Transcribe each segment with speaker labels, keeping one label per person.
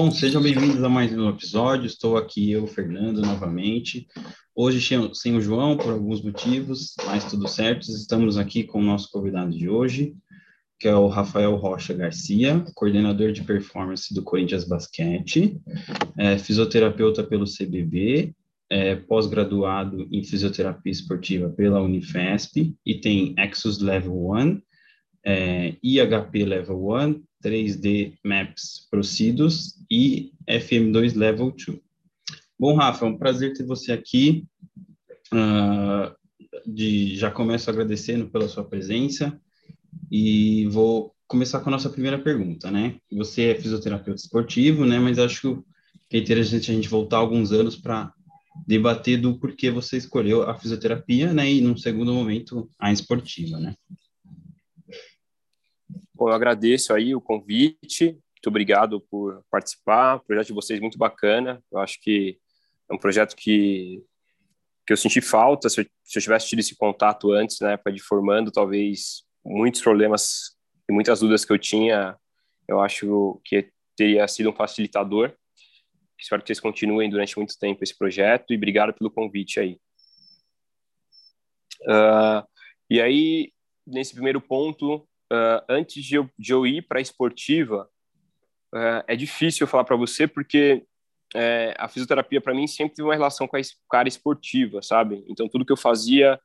Speaker 1: Bom, sejam bem-vindos a mais um episódio. Estou aqui eu, Fernando, novamente. Hoje sem o João, por alguns motivos, mas tudo certo. Estamos aqui com o nosso convidado de hoje, que é o Rafael Rocha Garcia, coordenador de performance do Corinthians Basquete, é, fisioterapeuta pelo CBB, é, pós-graduado em fisioterapia esportiva pela Unifesp e tem Exus Level 1, é, IHP Level 1, 3D Maps Procedos e FM2 Level 2. Bom, Rafa, é um prazer ter você aqui. Uh, de, já começo agradecendo pela sua presença e vou começar com a nossa primeira pergunta, né? Você é fisioterapeuta esportivo, né? Mas acho que é interessante a gente voltar alguns anos para debater do porquê você escolheu a fisioterapia, né? E, num segundo momento, a esportiva, né?
Speaker 2: Bom, eu agradeço aí o convite, muito obrigado por participar, o projeto de vocês é muito bacana, eu acho que é um projeto que, que eu senti falta, se eu, se eu tivesse tido esse contato antes, na época de formando, talvez muitos problemas e muitas dúvidas que eu tinha, eu acho que teria sido um facilitador. Espero que vocês continuem durante muito tempo esse projeto e obrigado pelo convite aí. Uh, e aí, nesse primeiro ponto, uh, antes de eu, de eu ir para a esportiva, uh, é difícil eu falar para você, porque uh, a fisioterapia, para mim, sempre teve uma relação com a cara esportiva, sabe? Então, tudo que eu fazia,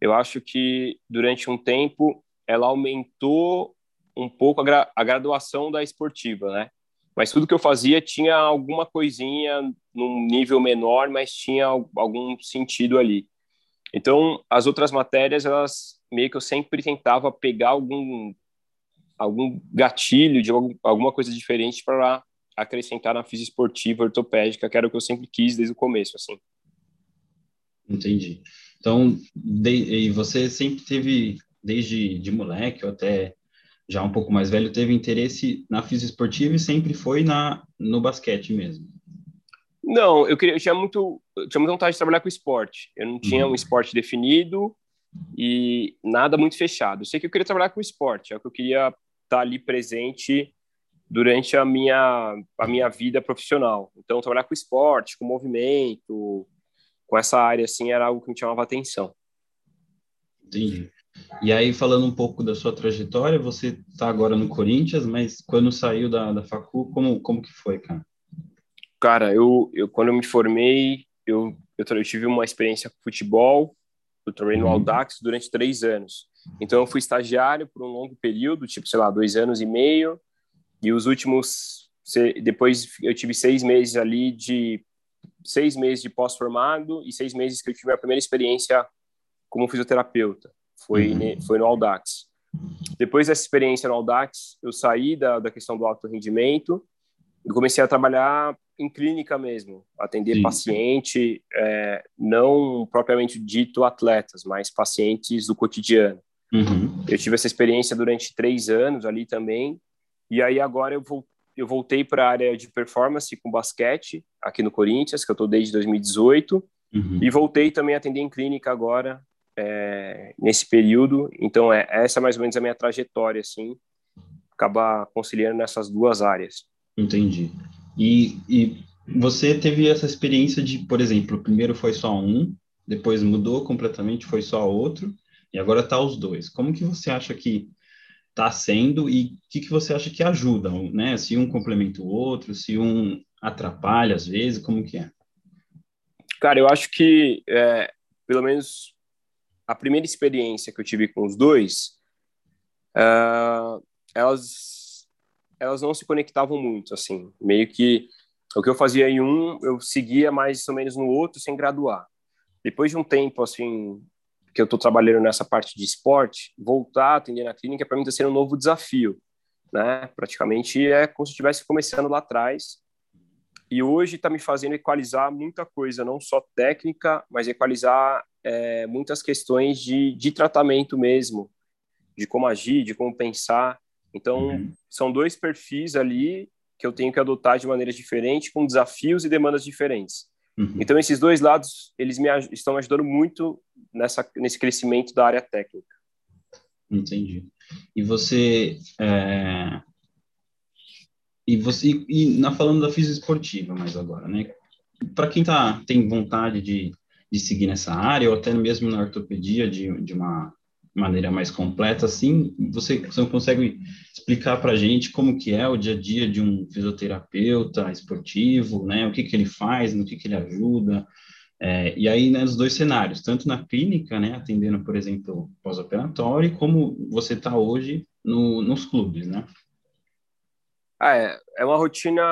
Speaker 2: eu acho que durante um tempo, ela aumentou um pouco a, gra a graduação da esportiva, né? Mas tudo que eu fazia tinha alguma coisinha num nível menor, mas tinha algum sentido ali. Então, as outras matérias, elas meio que eu sempre tentava pegar algum algum gatilho de alguma coisa diferente para acrescentar na física esportiva ortopédica, que era o que eu sempre quis desde o começo, assim.
Speaker 1: Entendi. Então, de, você sempre teve, desde de moleque ou até já um pouco mais velho, teve interesse na física esportiva e sempre foi na no basquete mesmo?
Speaker 2: Não, eu queria, eu tinha muito, eu tinha muita vontade de trabalhar com esporte. Eu não tinha uhum. um esporte definido, e nada muito fechado. Eu sei que eu queria trabalhar com esporte, é o que eu queria estar ali presente durante a minha, a minha vida profissional. Então, trabalhar com esporte, com movimento, com essa área, assim, era algo que me chamava atenção.
Speaker 1: Entendi. E aí, falando um pouco da sua trajetória, você está agora no Corinthians, mas quando saiu da, da facu, como, como que foi, cara?
Speaker 2: Cara, eu, eu quando eu me formei, eu, eu, eu tive uma experiência com futebol, eu trabalhei no uhum. Audax durante três anos. Então, eu fui estagiário por um longo período, tipo, sei lá, dois anos e meio. E os últimos, depois eu tive seis meses ali de, seis meses de pós-formado e seis meses que eu tive a primeira experiência como fisioterapeuta. Foi, uhum. foi no Audax. Depois dessa experiência no Audax, eu saí da, da questão do alto rendimento e comecei a trabalhar em clínica mesmo, atender Sim. paciente, é, não propriamente dito atletas, mas pacientes do cotidiano. Uhum. Eu tive essa experiência durante três anos ali também, e aí agora eu, vou, eu voltei para a área de performance com basquete, aqui no Corinthians, que eu estou desde 2018, uhum. e voltei também a atender em clínica agora, é, nesse período, então é, essa é mais ou menos a minha trajetória, assim, acabar conciliando nessas duas áreas.
Speaker 1: Entendi. E, e você teve essa experiência de, por exemplo, primeiro foi só um, depois mudou completamente, foi só outro, e agora tá os dois. Como que você acha que está sendo e o que, que você acha que ajuda, né? Se um complementa o outro, se um atrapalha às vezes, como que é?
Speaker 2: Cara, eu acho que, é, pelo menos, a primeira experiência que eu tive com os dois, uh, elas elas não se conectavam muito, assim, meio que o que eu fazia em um, eu seguia mais ou menos no outro sem graduar. Depois de um tempo, assim, que eu estou trabalhando nessa parte de esporte, voltar a atender na clínica para mim está sendo um novo desafio, né? Praticamente é como se estivesse começando lá atrás. E hoje está me fazendo equalizar muita coisa, não só técnica, mas equalizar é, muitas questões de, de tratamento mesmo, de como agir, de como pensar. Então, uhum. são dois perfis ali que eu tenho que adotar de maneiras diferentes, com desafios e demandas diferentes. Uhum. Então, esses dois lados, eles me estão me ajudando muito nessa, nesse crescimento da área técnica.
Speaker 1: Entendi. E você, é... E você e na falando da física esportiva mais agora, né? Para quem tá tem vontade de, de seguir nessa área ou até mesmo na ortopedia de, de uma maneira mais completa, assim, você, você consegue explicar para a gente como que é o dia a dia de um fisioterapeuta esportivo, né? O que que ele faz, no que que ele ajuda, é, e aí, né, nos dois cenários, tanto na clínica, né, atendendo, por exemplo, pós-operatório, como você está hoje no, nos clubes, né?
Speaker 2: Ah, é, é uma rotina,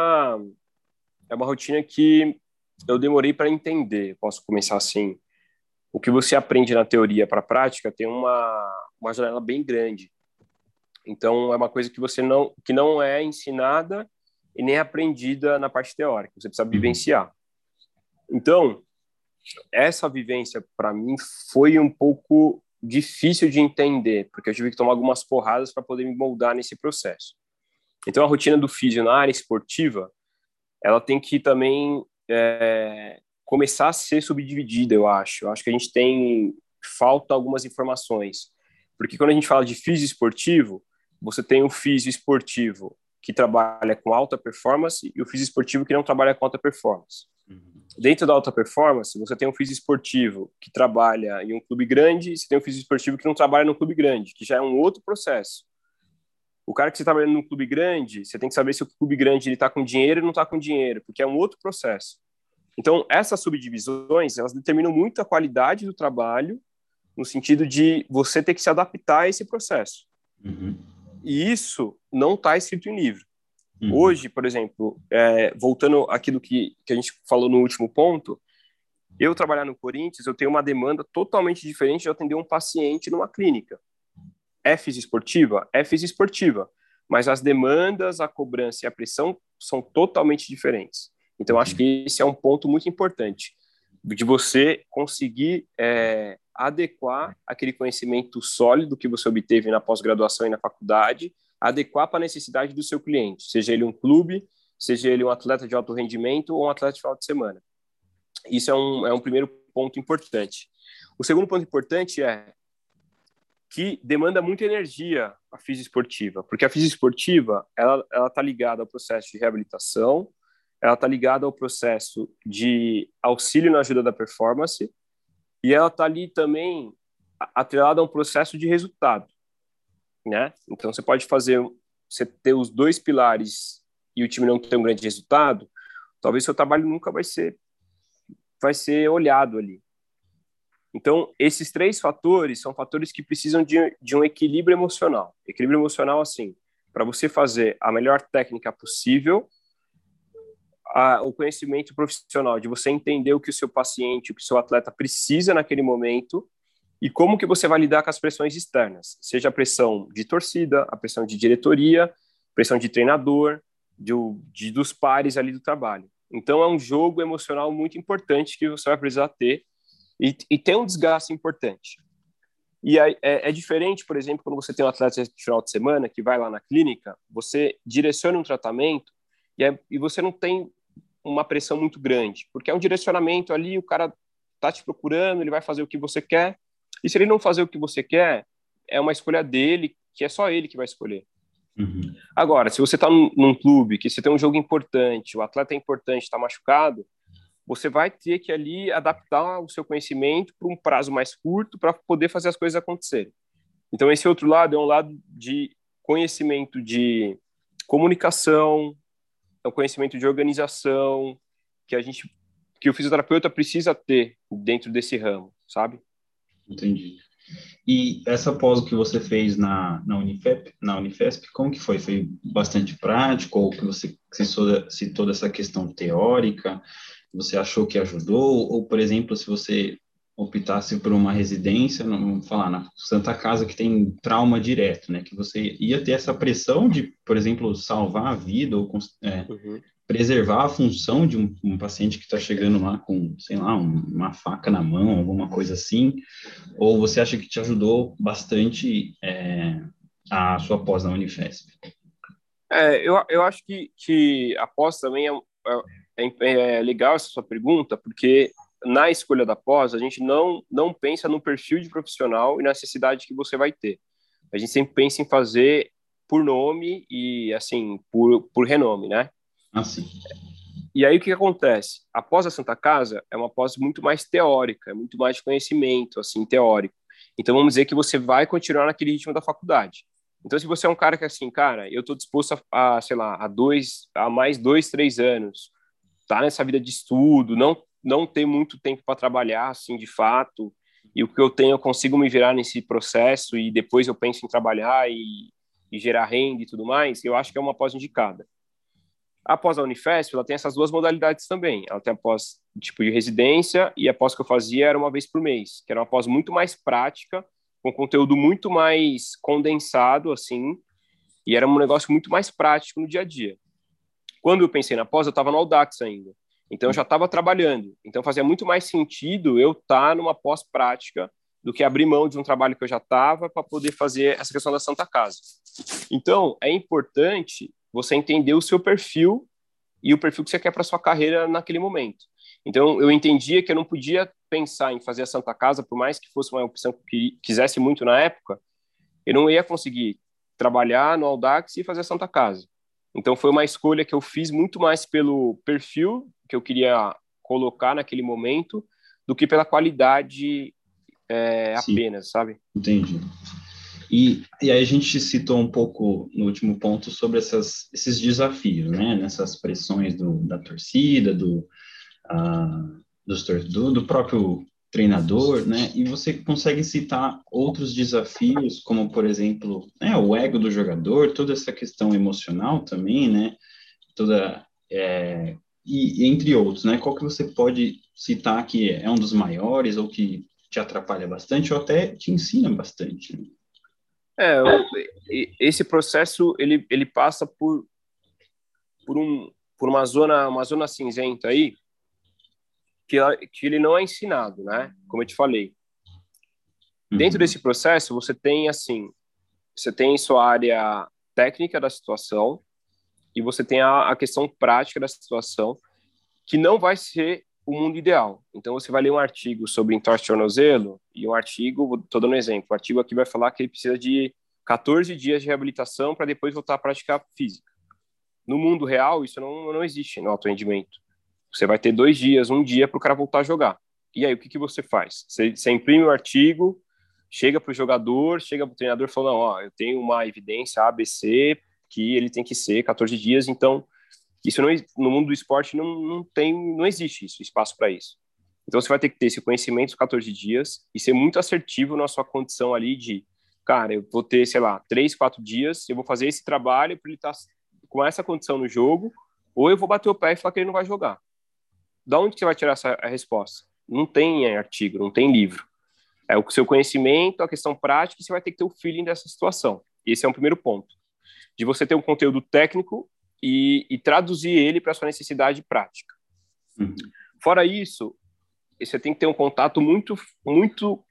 Speaker 2: é uma rotina que eu demorei para entender, posso começar assim. O que você aprende na teoria para a prática tem uma, uma janela bem grande. Então, é uma coisa que você não, que não é ensinada e nem aprendida na parte teórica, você precisa uhum. vivenciar. Então, essa vivência para mim foi um pouco difícil de entender, porque eu tive que tomar algumas porradas para poder me moldar nesse processo. Então a rotina do físio na área esportiva, ela tem que também é, começar a ser subdividida, eu acho. Eu acho que a gente tem falta algumas informações, porque quando a gente fala de físio esportivo, você tem o físio esportivo que trabalha com alta performance e o físio esportivo que não trabalha com alta performance. Uhum. Dentro da alta performance, você tem um físico esportivo que trabalha em um clube grande e você tem um físico esportivo que não trabalha num clube grande, que já é um outro processo. O cara que você está trabalhando num clube grande, você tem que saber se o clube grande está com dinheiro ou não está com dinheiro, porque é um outro processo. Então, essas subdivisões, elas determinam muito a qualidade do trabalho, no sentido de você ter que se adaptar a esse processo. Uhum. E isso não está escrito em livro. Uhum. Hoje, por exemplo, é, voltando aquilo que, que a gente falou no último ponto, eu trabalhar no Corinthians, eu tenho uma demanda totalmente diferente de atender um paciente numa clínica. É esportiva? É esportiva. Mas as demandas, a cobrança e a pressão são totalmente diferentes. Então, acho que esse é um ponto muito importante de você conseguir é, adequar aquele conhecimento sólido que você obteve na pós-graduação e na faculdade adequar para a necessidade do seu cliente, seja ele um clube, seja ele um atleta de alto rendimento ou um atleta de final de semana. Isso é um, é um primeiro ponto importante. O segundo ponto importante é que demanda muita energia a física esportiva, porque a física esportiva ela ela está ligada ao processo de reabilitação, ela está ligada ao processo de auxílio na ajuda da performance e ela está ali também atrelada a um processo de resultado né? Então você pode fazer, você ter os dois pilares e o time não ter um grande resultado, talvez seu trabalho nunca vai ser vai ser olhado ali. Então, esses três fatores são fatores que precisam de, de um equilíbrio emocional. Equilíbrio emocional, assim, para você fazer a melhor técnica possível, a, o conhecimento profissional, de você entender o que o seu paciente, o que o seu atleta precisa naquele momento, e como que você vai lidar com as pressões externas, seja a pressão de torcida, a pressão de diretoria, pressão de treinador, de, de, dos pares ali do trabalho. Então é um jogo emocional muito importante que você vai precisar ter e, e tem um desgaste importante. E é, é, é, diferente, por exemplo, quando você tem um atleta de final de semana que vai lá na clínica, você direciona um tratamento e, é, e você não tem uma pressão muito grande, porque é um direcionamento ali, o cara tá te procurando, ele vai fazer o que você quer, e se ele não fazer o que você quer, é uma escolha dele, que é só ele que vai escolher. Uhum. Agora, se você está num, num, clube, que você tem um jogo importante, o atleta é importante, está machucado, você vai ter que ali adaptar o seu conhecimento para um prazo mais curto para poder fazer as coisas acontecerem. Então, esse outro lado é um lado de conhecimento de comunicação, é um conhecimento de organização que a gente, que o fisioterapeuta precisa ter dentro desse ramo, sabe?
Speaker 1: Entendi. E essa pós que você fez na, na, Unifep, na Unifesp, como que foi? Foi bastante prático ou que você citou, citou dessa questão teórica? Você achou que ajudou? Ou, por exemplo, se você optasse por uma residência, vamos falar, na Santa Casa, que tem trauma direto, né? Que você ia ter essa pressão de, por exemplo, salvar a vida ou é, uhum preservar a função de um, um paciente que está chegando lá com, sei lá, um, uma faca na mão, alguma coisa assim, ou você acha que te ajudou bastante é, a sua pós na Unifesp?
Speaker 2: É, eu, eu acho que, que a pós também é, é, é, é legal essa sua pergunta, porque na escolha da pós, a gente não, não pensa no perfil de profissional e na necessidade que você vai ter. A gente sempre pensa em fazer por nome e, assim, por, por renome, né?
Speaker 1: Ah, sim.
Speaker 2: E aí o que, acontece? Após a Santa Casa, é uma pós muito mais teórica, muito mais de conhecimento, assim, teórico. Então vamos dizer que você vai continuar naquele ritmo da faculdade. Então se você é um cara que assim, cara, eu estou disposto a, a, sei lá, a dois, a mais dois, três anos, tá nessa vida de estudo, não não ter muito tempo para trabalhar, assim, de fato, e o que eu tenho eu consigo me virar nesse processo e depois eu penso em trabalhar e, e gerar renda e tudo mais, eu acho que é uma pós indicada. A pós da Unifesp, ela tem essas duas modalidades também. Ela tem a pós tipo de residência e a pós que eu fazia era uma vez por mês, que era uma pós muito mais prática, com conteúdo muito mais condensado, assim, e era um negócio muito mais prático no dia a dia. Quando eu pensei na pós, eu estava no Audax ainda. Então, eu já estava trabalhando. Então, fazia muito mais sentido eu estar tá numa pós-prática do que abrir mão de um trabalho que eu já estava para poder fazer essa questão da Santa Casa. Então, é importante você entender o seu perfil e o perfil que você quer para sua carreira naquele momento. Então, eu entendia que eu não podia pensar em fazer a Santa Casa, por mais que fosse uma opção que quisesse muito na época, eu não ia conseguir trabalhar no Audax e fazer a Santa Casa. Então, foi uma escolha que eu fiz muito mais pelo perfil que eu queria colocar naquele momento do que pela qualidade é, apenas, sabe?
Speaker 1: Entendi. E, e aí a gente citou um pouco no último ponto sobre essas, esses desafios, né? Nessas pressões do, da torcida, do, uh, do, do próprio treinador, né? E você consegue citar outros desafios, como por exemplo, né, o ego do jogador, toda essa questão emocional também, né? Toda é, e, entre outros, né? Qual que você pode citar que é um dos maiores ou que te atrapalha bastante ou até te ensina bastante?
Speaker 2: É, esse processo ele, ele passa por por, um, por uma zona uma zona cinzenta aí que, que ele não é ensinado, né? Como eu te falei. Uhum. Dentro desse processo você tem assim, você tem sua área técnica da situação e você tem a, a questão prática da situação que não vai ser o mundo ideal. Então, você vai ler um artigo sobre entorse de tornozelo, e um artigo, estou dando um exemplo, o artigo aqui vai falar que ele precisa de 14 dias de reabilitação para depois voltar a praticar física. No mundo real, isso não, não existe no alto rendimento. Você vai ter dois dias, um dia para o cara voltar a jogar. E aí, o que, que você faz? Você, você imprime o artigo, chega para o jogador, chega para o treinador falando, ó, eu tenho uma evidência ABC que ele tem que ser 14 dias, então isso não, no mundo do esporte não, não tem, não existe isso, espaço para isso. Então você vai ter que ter esse conhecimento dos 14 dias e ser muito assertivo na sua condição ali de, cara, eu vou ter, sei lá, três, quatro dias, eu vou fazer esse trabalho para ele estar tá com essa condição no jogo, ou eu vou bater o pé e falar que ele não vai jogar. Da onde você vai tirar essa resposta? Não tem artigo, não tem livro. É o seu conhecimento, a questão prática, você vai ter que ter o feeling dessa situação. Esse é um primeiro ponto. De você ter um conteúdo técnico e, e traduzir ele para sua necessidade prática. Uhum. Fora isso, você tem que ter um contato muito, muito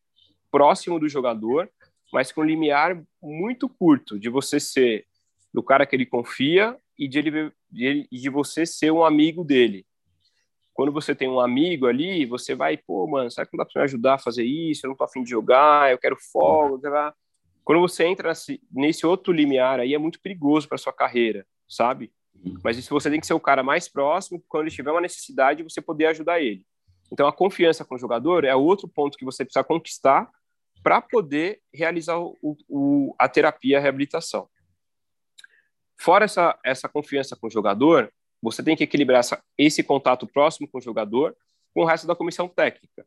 Speaker 2: próximo do jogador, mas com um limiar muito curto de você ser do cara que ele confia e de, ele, de, de você ser um amigo dele. Quando você tem um amigo ali, você vai, pô, mano, será que não dá para me ajudar a fazer isso? Eu não tô afim de jogar, eu quero folga. Quando você entra nesse, outro limiar aí, é muito perigoso para sua carreira, sabe? Mas isso você tem que ser o cara mais próximo, quando ele tiver uma necessidade, você poder ajudar ele. Então, a confiança com o jogador é outro ponto que você precisa conquistar para poder realizar o, o, a terapia, a reabilitação. Fora essa, essa confiança com o jogador, você tem que equilibrar essa, esse contato próximo com o jogador com o resto da comissão técnica.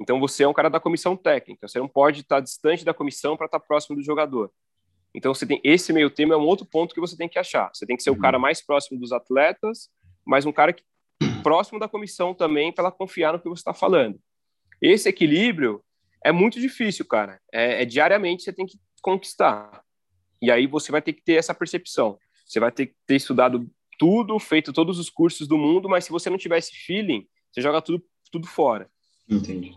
Speaker 2: Então, você é um cara da comissão técnica, você não pode estar distante da comissão para estar próximo do jogador. Então, você tem esse meio termo é um outro ponto que você tem que achar. Você tem que ser o cara uhum. mais próximo dos atletas, mas um cara que, próximo da comissão também, para ela confiar no que você está falando. Esse equilíbrio é muito difícil, cara. É, é, diariamente você tem que conquistar. E aí você vai ter que ter essa percepção. Você vai ter que ter estudado tudo, feito todos os cursos do mundo, mas se você não tiver esse feeling, você joga tudo, tudo fora.
Speaker 1: Entendi.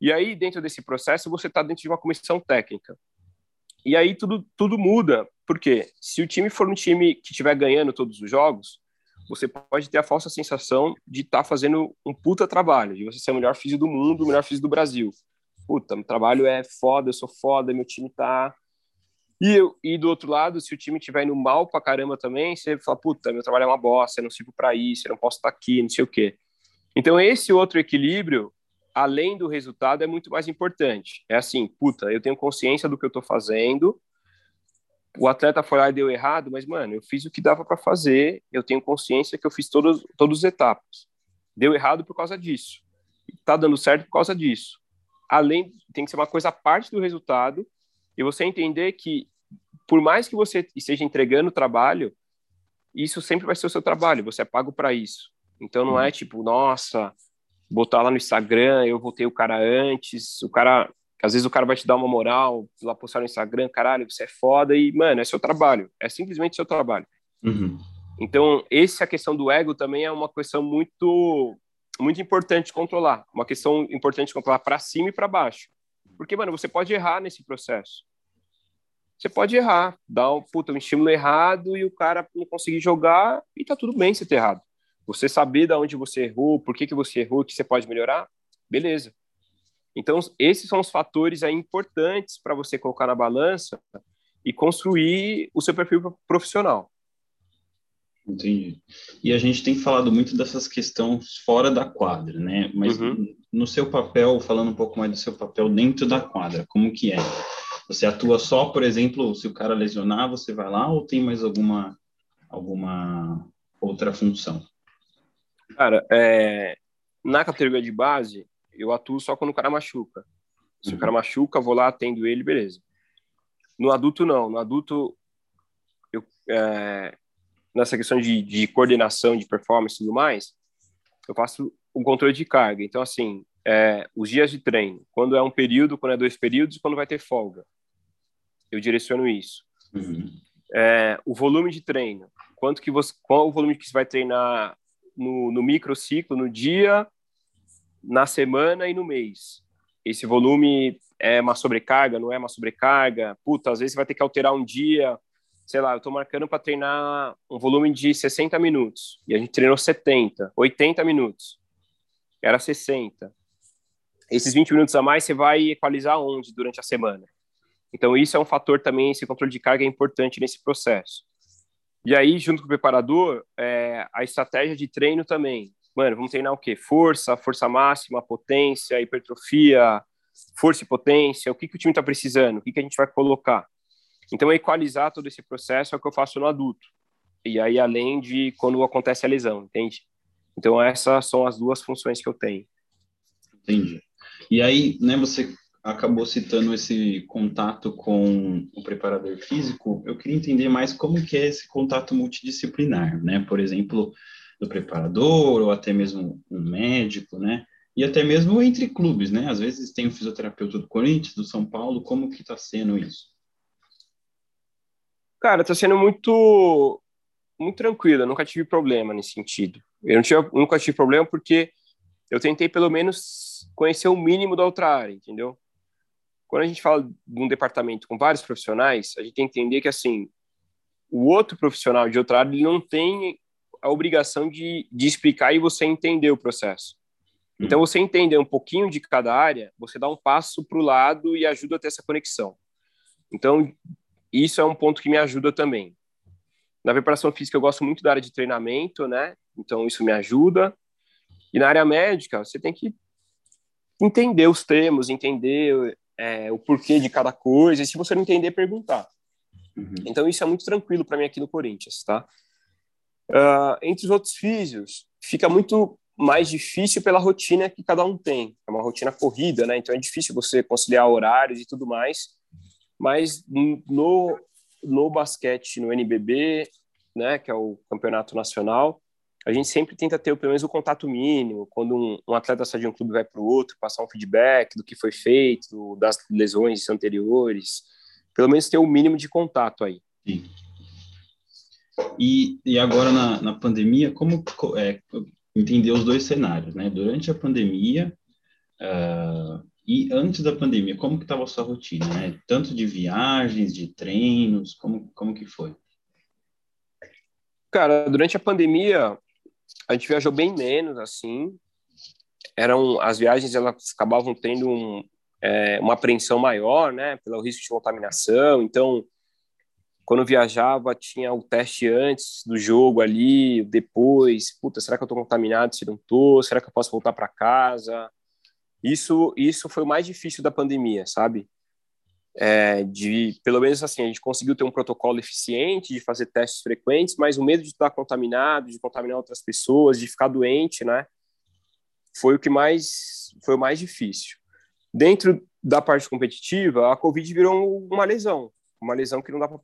Speaker 2: E aí, dentro desse processo, você está dentro de uma comissão técnica. E aí tudo, tudo muda, porque se o time for um time que estiver ganhando todos os jogos, você pode ter a falsa sensação de estar tá fazendo um puta trabalho, de você ser o melhor físico do mundo, o melhor físico do Brasil. Puta, meu trabalho é foda, eu sou foda, meu time tá E, eu, e do outro lado, se o time estiver indo mal pra caramba também, você fala, puta, meu trabalho é uma bosta, eu não sirvo para isso, eu não posso estar aqui, não sei o quê. Então, esse outro equilíbrio, além do resultado, é muito mais importante. É assim, puta, eu tenho consciência do que eu tô fazendo, o atleta foi lá e deu errado, mas, mano, eu fiz o que dava para fazer, eu tenho consciência que eu fiz todos, todas as etapas. Deu errado por causa disso. Tá dando certo por causa disso. Além, tem que ser uma coisa parte do resultado, e você entender que, por mais que você esteja entregando o trabalho, isso sempre vai ser o seu trabalho, você é pago para isso. Então não é tipo, nossa, botar lá no Instagram, eu votei o cara antes, o cara, às vezes o cara vai te dar uma moral, lá postar no Instagram, caralho, você é foda e, mano, é seu trabalho, é simplesmente seu trabalho.
Speaker 1: Uhum.
Speaker 2: Então, essa questão do ego também é uma questão muito muito importante controlar, uma questão importante controlar para cima e para baixo. Porque, mano, você pode errar nesse processo você pode errar, dar um, puta, um estímulo errado e o cara não conseguir jogar e tá tudo bem você ter errado. Você saber de onde você errou, por que, que você errou, que você pode melhorar, beleza. Então, esses são os fatores aí importantes para você colocar na balança e construir o seu perfil profissional.
Speaker 1: Entendi. E a gente tem falado muito dessas questões fora da quadra, né? Mas uhum. no seu papel, falando um pouco mais do seu papel dentro da quadra, como que é? Você atua só, por exemplo, se o cara lesionar, você vai lá ou tem mais alguma alguma outra função?
Speaker 2: Cara, é, na categoria de base, eu atuo só quando o cara machuca. Se uhum. o cara machuca, vou lá, atendo ele, beleza. No adulto, não. No adulto, eu, é, nessa questão de, de coordenação, de performance e tudo mais, eu faço o controle de carga. Então, assim, é, os dias de treino, quando é um período, quando é dois períodos, quando vai ter folga eu direciono isso.
Speaker 1: Uhum.
Speaker 2: É, o volume de treino, quanto que você, qual o volume que você vai treinar no, no microciclo, no dia, na semana e no mês. Esse volume é uma sobrecarga, não é uma sobrecarga? Puta, às vezes vai ter que alterar um dia. Sei lá, eu estou marcando para treinar um volume de 60 minutos e a gente treinou 70, 80 minutos. Era 60. Esses 20 minutos a mais você vai equalizar onde durante a semana? Então, isso é um fator também, esse controle de carga é importante nesse processo. E aí, junto com o preparador, é, a estratégia de treino também. Mano, vamos treinar o quê? Força, força máxima, potência, hipertrofia, força e potência. O que, que o time está precisando? O que, que a gente vai colocar? Então, equalizar todo esse processo é o que eu faço no adulto. E aí, além de quando acontece a lesão, entende? Então, essas são as duas funções que eu tenho.
Speaker 1: Entendi. E aí, né, você acabou citando esse contato com o preparador físico, eu queria entender mais como que é esse contato multidisciplinar, né? Por exemplo, do preparador ou até mesmo um médico, né? E até mesmo entre clubes, né? Às vezes tem o fisioterapeuta do Corinthians, do São Paulo, como que está sendo isso?
Speaker 2: Cara, está sendo muito muito tranquilo, eu nunca tive problema nesse sentido. Eu tive, nunca tive problema porque eu tentei pelo menos conhecer o mínimo da outra área, entendeu? Quando a gente fala de um departamento com vários profissionais, a gente tem que entender que, assim, o outro profissional de outra área ele não tem a obrigação de, de explicar e você entender o processo. Hum. Então, você entender um pouquinho de cada área, você dá um passo para o lado e ajuda a ter essa conexão. Então, isso é um ponto que me ajuda também. Na preparação física, eu gosto muito da área de treinamento, né? Então, isso me ajuda. E na área médica, você tem que entender os termos, entender é, o porquê de cada coisa, e se você não entender, perguntar. Uhum. Então, isso é muito tranquilo para mim aqui no Corinthians, tá? Uh, entre os outros físios, fica muito mais difícil pela rotina que cada um tem. É uma rotina corrida, né? Então, é difícil você conciliar horários e tudo mais. Mas no, no basquete, no NBB, né, que é o campeonato nacional, a gente sempre tenta ter pelo menos o contato mínimo, quando um, um atleta sai de um clube vai para o outro, passar um feedback do que foi feito, das lesões anteriores, pelo menos ter o um mínimo de contato aí.
Speaker 1: Sim. E, e agora na, na pandemia, como é, entender os dois cenários, né? Durante a pandemia uh, e antes da pandemia, como que estava a sua rotina, né? Tanto de viagens, de treinos, como, como que foi?
Speaker 2: Cara, durante a pandemia, a gente viajou bem menos, assim. Eram, as viagens, elas acabavam tendo um, é, uma apreensão maior, né, pelo risco de contaminação. Então, quando viajava, tinha o teste antes do jogo ali, depois. Puta, será que eu estou contaminado? Se não estou? Será que eu posso voltar para casa? Isso, isso foi o mais difícil da pandemia, sabe? É, de, pelo menos assim, a gente conseguiu ter um protocolo eficiente de fazer testes frequentes, mas o medo de estar contaminado, de contaminar outras pessoas, de ficar doente, né? Foi o que mais foi o mais difícil. Dentro da parte competitiva, a Covid virou uma lesão, uma lesão que não dá para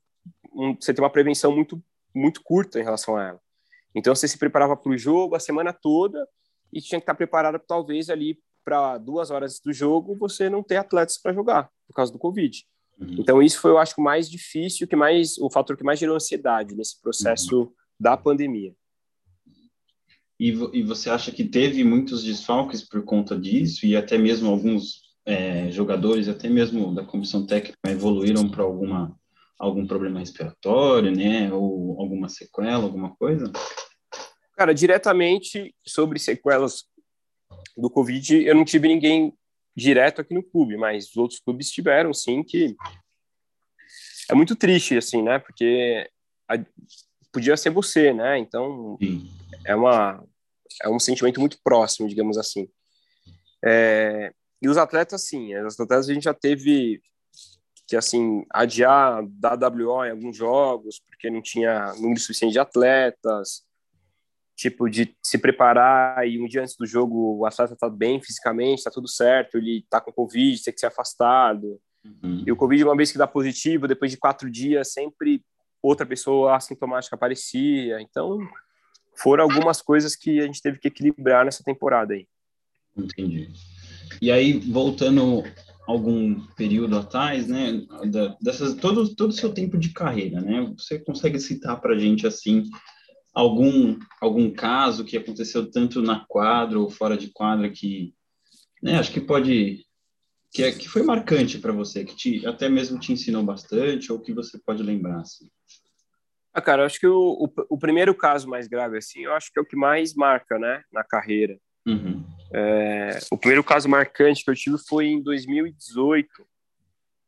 Speaker 2: um, você ter uma prevenção muito muito curta em relação a ela. Então você se preparava para o jogo a semana toda e tinha que estar preparado talvez ali para duas horas do jogo você não ter atletas para jogar por causa do Covid. Uhum. Então isso foi, eu acho, o mais difícil, que mais o fator que mais gerou ansiedade nesse processo uhum. da pandemia.
Speaker 1: E, e, você acha que teve muitos desfalques por conta disso e até mesmo alguns é, jogadores, até mesmo da comissão técnica, evoluíram para alguma algum problema respiratório, né, ou alguma sequela, alguma coisa?
Speaker 2: Cara, diretamente sobre sequelas do Covid, eu não tive ninguém direto aqui no clube, mas os outros clubes tiveram, sim, que é muito triste, assim, né, porque a... podia ser você, né, então sim. é uma é um sentimento muito próximo, digamos assim. É... E os atletas, sim, os atletas a gente já teve que assim adiar da WO em alguns jogos porque não tinha número suficiente de atletas, tipo de se preparar e um dia antes do jogo o atleta tá bem fisicamente, tá tudo certo, ele tá com covid, tem que ser afastado. Uhum. E o covid uma vez que dá positivo, depois de quatro dias sempre outra pessoa assintomática aparecia. Então foram algumas coisas que a gente teve que equilibrar nessa temporada aí.
Speaker 1: Entendi. E aí voltando algum período atrás, né, dessas todo todo o seu tempo de carreira, né? Você consegue citar para gente assim algum algum caso que aconteceu tanto na quadra ou fora de quadra que, né? Acho que pode que é, que foi marcante para você, que te, até mesmo te ensinou bastante ou que você pode lembrar assim.
Speaker 2: Ah, cara, eu acho que o, o, o primeiro caso mais grave assim, eu acho que é o que mais marca, né, na carreira Uhum. É, o primeiro caso marcante que eu tive foi em 2018.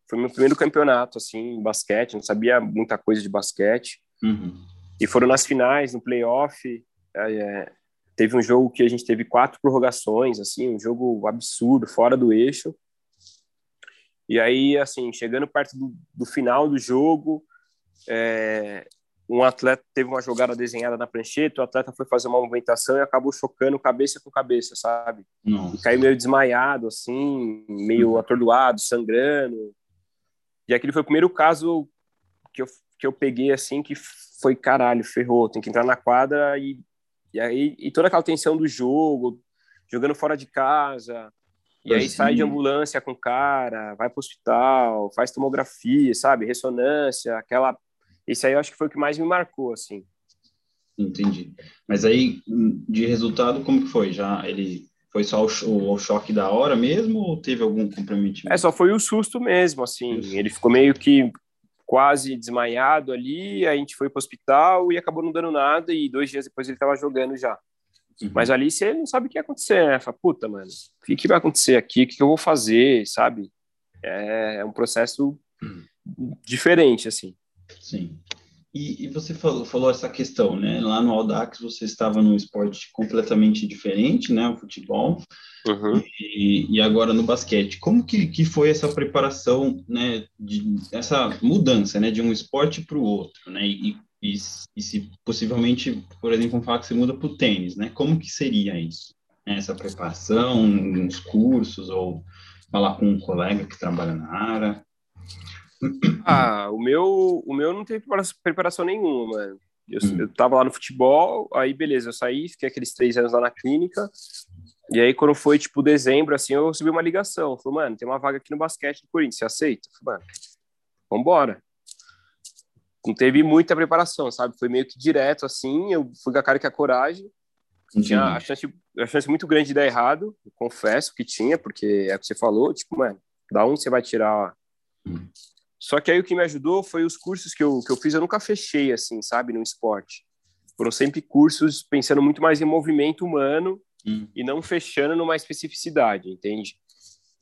Speaker 2: Foi meu primeiro campeonato, assim, em basquete. Não sabia muita coisa de basquete. Uhum. E foram nas finais, no playoff. É, é, teve um jogo que a gente teve quatro prorrogações, assim, um jogo absurdo, fora do eixo. E aí, assim, chegando perto do, do final do jogo, é, um atleta teve uma jogada desenhada na prancheta, o atleta foi fazer uma movimentação e acabou chocando cabeça com cabeça, sabe? Nossa. E caiu meio desmaiado, assim, meio atordoado, sangrando. E aquele foi o primeiro caso que eu, que eu peguei, assim, que foi, caralho, ferrou, tem que entrar na quadra e, e aí e toda aquela tensão do jogo, jogando fora de casa, e aí sai de ambulância com o cara, vai para o hospital, faz tomografia, sabe? Ressonância, aquela esse aí eu acho que foi o que mais me marcou, assim.
Speaker 1: Entendi. Mas aí, de resultado, como que foi? Já ele foi só o, o choque da hora mesmo ou teve algum comprometimento?
Speaker 2: É, só foi o susto mesmo, assim. Isso. Ele ficou meio que quase desmaiado ali, a gente foi para o hospital e acabou não dando nada e dois dias depois ele estava jogando já. Uhum. Mas ali você não sabe o que ia acontecer, né? Fala, puta, mano, o que, que vai acontecer aqui? O que, que eu vou fazer, sabe? É, é um processo uhum. diferente, assim.
Speaker 1: Sim. E, e, você falou, falou essa questão, né? Lá no Audax você estava num esporte completamente diferente, né? O futebol. Uhum. E, e, agora no basquete. Como que, que foi essa preparação, né? De, essa mudança, né? De um esporte para o outro, né? E, e, e, se possivelmente, por exemplo, falar que você muda para o tênis, né? Como que seria isso? Essa preparação, uns cursos ou falar com um colega que trabalha na área?
Speaker 2: Ah, o meu, o meu não teve preparação nenhuma, mano. Eu, hum. eu tava lá no futebol, aí beleza, eu saí, fiquei aqueles três anos lá na clínica, e aí quando foi, tipo, dezembro, assim, eu recebi uma ligação, falou, mano, tem uma vaga aqui no basquete do Corinthians, você aceita? Eu falei, mano, vambora. Não teve muita preparação, sabe? Foi meio que direto, assim, eu fui com a cara que a coragem, tinha a chance, a chance muito grande de dar errado, confesso que tinha, porque é o que você falou, tipo, mano, da onde você vai tirar hum. Só que aí o que me ajudou foi os cursos que eu, que eu fiz, eu nunca fechei, assim, sabe, no esporte. Foram sempre cursos pensando muito mais em movimento humano hum. e não fechando numa especificidade, entende?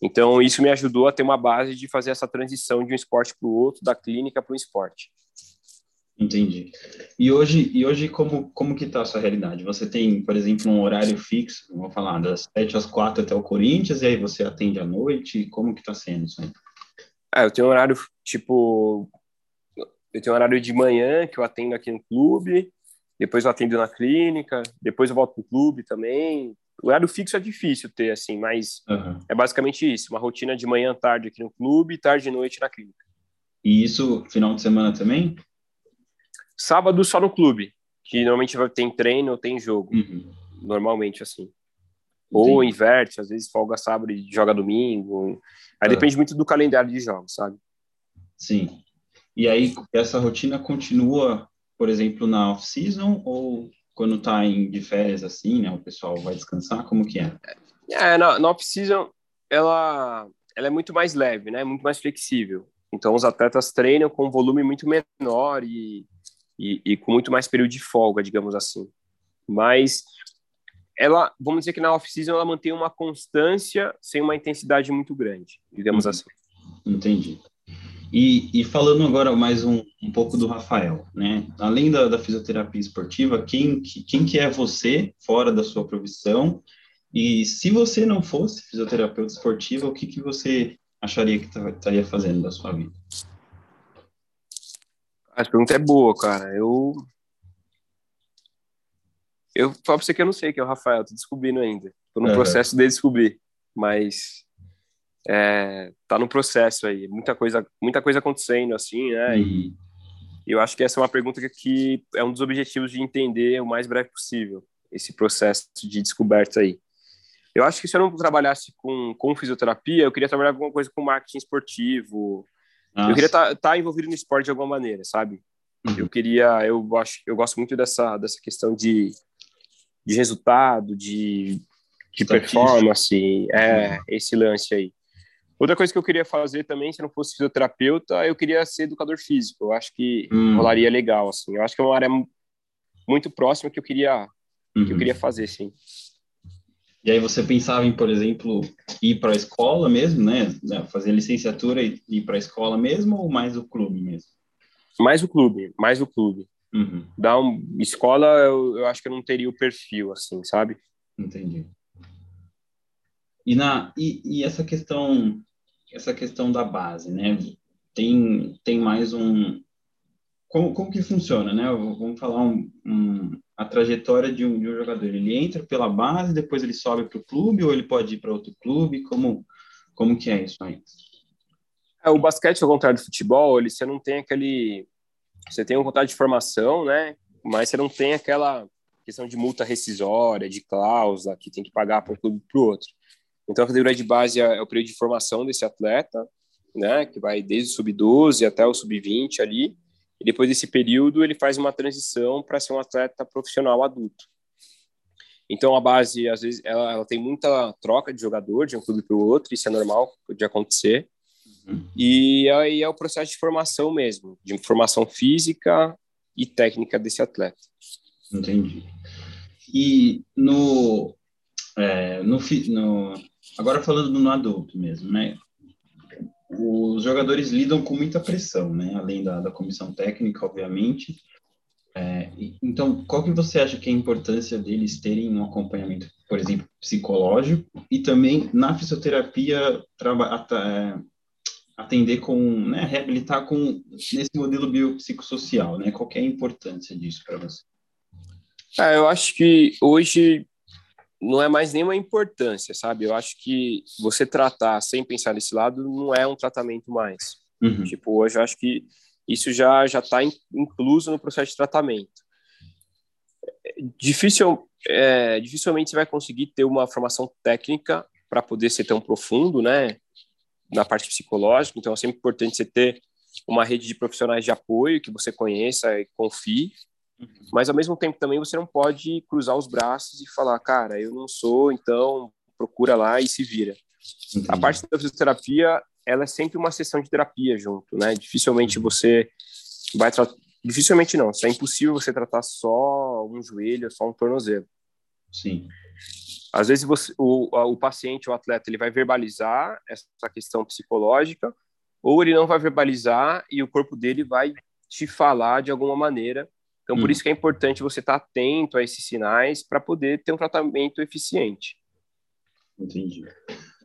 Speaker 2: Então, isso me ajudou a ter uma base de fazer essa transição de um esporte para o outro, da clínica para o esporte.
Speaker 1: Entendi. E hoje, e hoje como, como que está a sua realidade? Você tem, por exemplo, um horário fixo, vamos falar, das 7 às 4 até o Corinthians, e aí você atende à noite? Como que está sendo isso aí?
Speaker 2: É, eu tenho um horário, tipo, eu tenho um horário de manhã que eu atendo aqui no clube, depois eu atendo na clínica, depois eu volto pro clube também. O horário fixo é difícil ter, assim, mas uhum. é basicamente isso, uma rotina de manhã, tarde aqui no clube, tarde e noite na clínica.
Speaker 1: E isso final de semana também?
Speaker 2: Sábado só no clube, que normalmente tem treino ou tem jogo. Uhum. Normalmente, assim. Ou Sim. inverte, às vezes folga sábado e joga domingo. Aí uhum. depende muito do calendário de jogos, sabe?
Speaker 1: Sim. E aí, essa rotina continua, por exemplo, na off-season ou quando tá em de férias assim, né? O pessoal vai descansar, como que é?
Speaker 2: É, na, na off-season, ela, ela é muito mais leve, né? Muito mais flexível. Então, os atletas treinam com um volume muito menor e e, e com muito mais período de folga, digamos assim. Mas ela, vamos dizer que na off-season ela mantém uma constância sem uma intensidade muito grande, digamos uhum. assim.
Speaker 1: Entendi. E, e, falando agora mais um, um pouco do Rafael, né? Além da, da, fisioterapia esportiva, quem, quem que é você fora da sua profissão? E se você não fosse fisioterapeuta esportiva, o que, que você acharia que estaria fazendo da sua vida?
Speaker 2: A pergunta é boa, cara. Eu. Eu falo pra você que eu não sei quem é o Rafael, tô descobrindo ainda. Tô no uhum. processo de descobrir. Mas. É, tá no processo aí. Muita coisa, muita coisa acontecendo, assim, né? Uhum. E eu acho que essa é uma pergunta que, que é um dos objetivos de entender o mais breve possível esse processo de descoberta aí. Eu acho que se eu não trabalhasse com, com fisioterapia, eu queria trabalhar alguma coisa com marketing esportivo, nossa. Eu queria estar tá, tá envolvido no esporte de alguma maneira, sabe? Uhum. Eu queria, eu gosto, eu gosto muito dessa, dessa questão de, de resultado, de, de performance, é, uhum. esse lance aí. Outra coisa que eu queria fazer também, se não fosse fisioterapeuta, eu queria ser educador físico. Eu acho que uhum. rolaria legal, assim. Eu acho que é uma área muito próxima que eu queria, que eu uhum. queria fazer, sim.
Speaker 1: E aí você pensava em, por exemplo, ir para a escola mesmo, né? Fazer licenciatura e ir para a escola mesmo ou mais o clube mesmo?
Speaker 2: Mais o clube, mais o clube. Uhum. Dar um, escola, eu, eu acho que eu não teria o perfil, assim, sabe?
Speaker 1: Entendi. E, na, e, e essa questão essa questão da base, né? Tem, tem mais um... Como, como que funciona, né? Vamos falar um, um a trajetória de um, de um jogador? Ele entra pela base, depois ele sobe para o clube, ou ele pode ir para outro clube? Como, como que é isso aí?
Speaker 2: É, o basquete, ao contrário do futebol, ele, você não tem aquele... Você tem um contrato de formação, né? Mas você não tem aquela questão de multa rescisória, de cláusula, que tem que pagar para um clube para o outro. Então, a categoria de base é, é o período de formação desse atleta, né? Que vai desde o sub-12 até o sub-20 ali. E depois desse período, ele faz uma transição para ser um atleta profissional adulto. Então, a base, às vezes, ela, ela tem muita troca de jogador de um clube para o outro, isso é normal de acontecer. Uhum. E aí é o processo de formação mesmo, de formação física e técnica desse atleta.
Speaker 1: Entendi. E no, é, no, no agora falando no adulto mesmo, né? os jogadores lidam com muita pressão, né? Além da, da comissão técnica, obviamente. É, então, qual que você acha que é a importância deles terem um acompanhamento, por exemplo, psicológico e também na fisioterapia é, atender com, né, reabilitar com nesse modelo biopsicossocial, né? Qual é a importância disso para você?
Speaker 2: É, eu acho que hoje não é mais nenhuma importância, sabe? Eu acho que você tratar sem pensar nesse lado não é um tratamento mais. Uhum. Tipo, hoje eu acho que isso já já está incluso no processo de tratamento. Difícil, é, dificilmente você vai conseguir ter uma formação técnica para poder ser tão profundo, né? Na parte psicológica. Então, é sempre importante você ter uma rede de profissionais de apoio que você conheça e confie mas ao mesmo tempo também você não pode cruzar os braços e falar, cara, eu não sou, então procura lá e se vira. Entendi. A parte da fisioterapia, ela é sempre uma sessão de terapia junto, né? Dificilmente você vai tratar, dificilmente não, é impossível você tratar só um joelho, só um tornozelo.
Speaker 1: Sim.
Speaker 2: Às vezes você, o, o paciente, o atleta, ele vai verbalizar essa questão psicológica, ou ele não vai verbalizar e o corpo dele vai te falar de alguma maneira. Então, por hum. isso que é importante você estar tá atento a esses sinais para poder ter um tratamento eficiente.
Speaker 1: Entendi.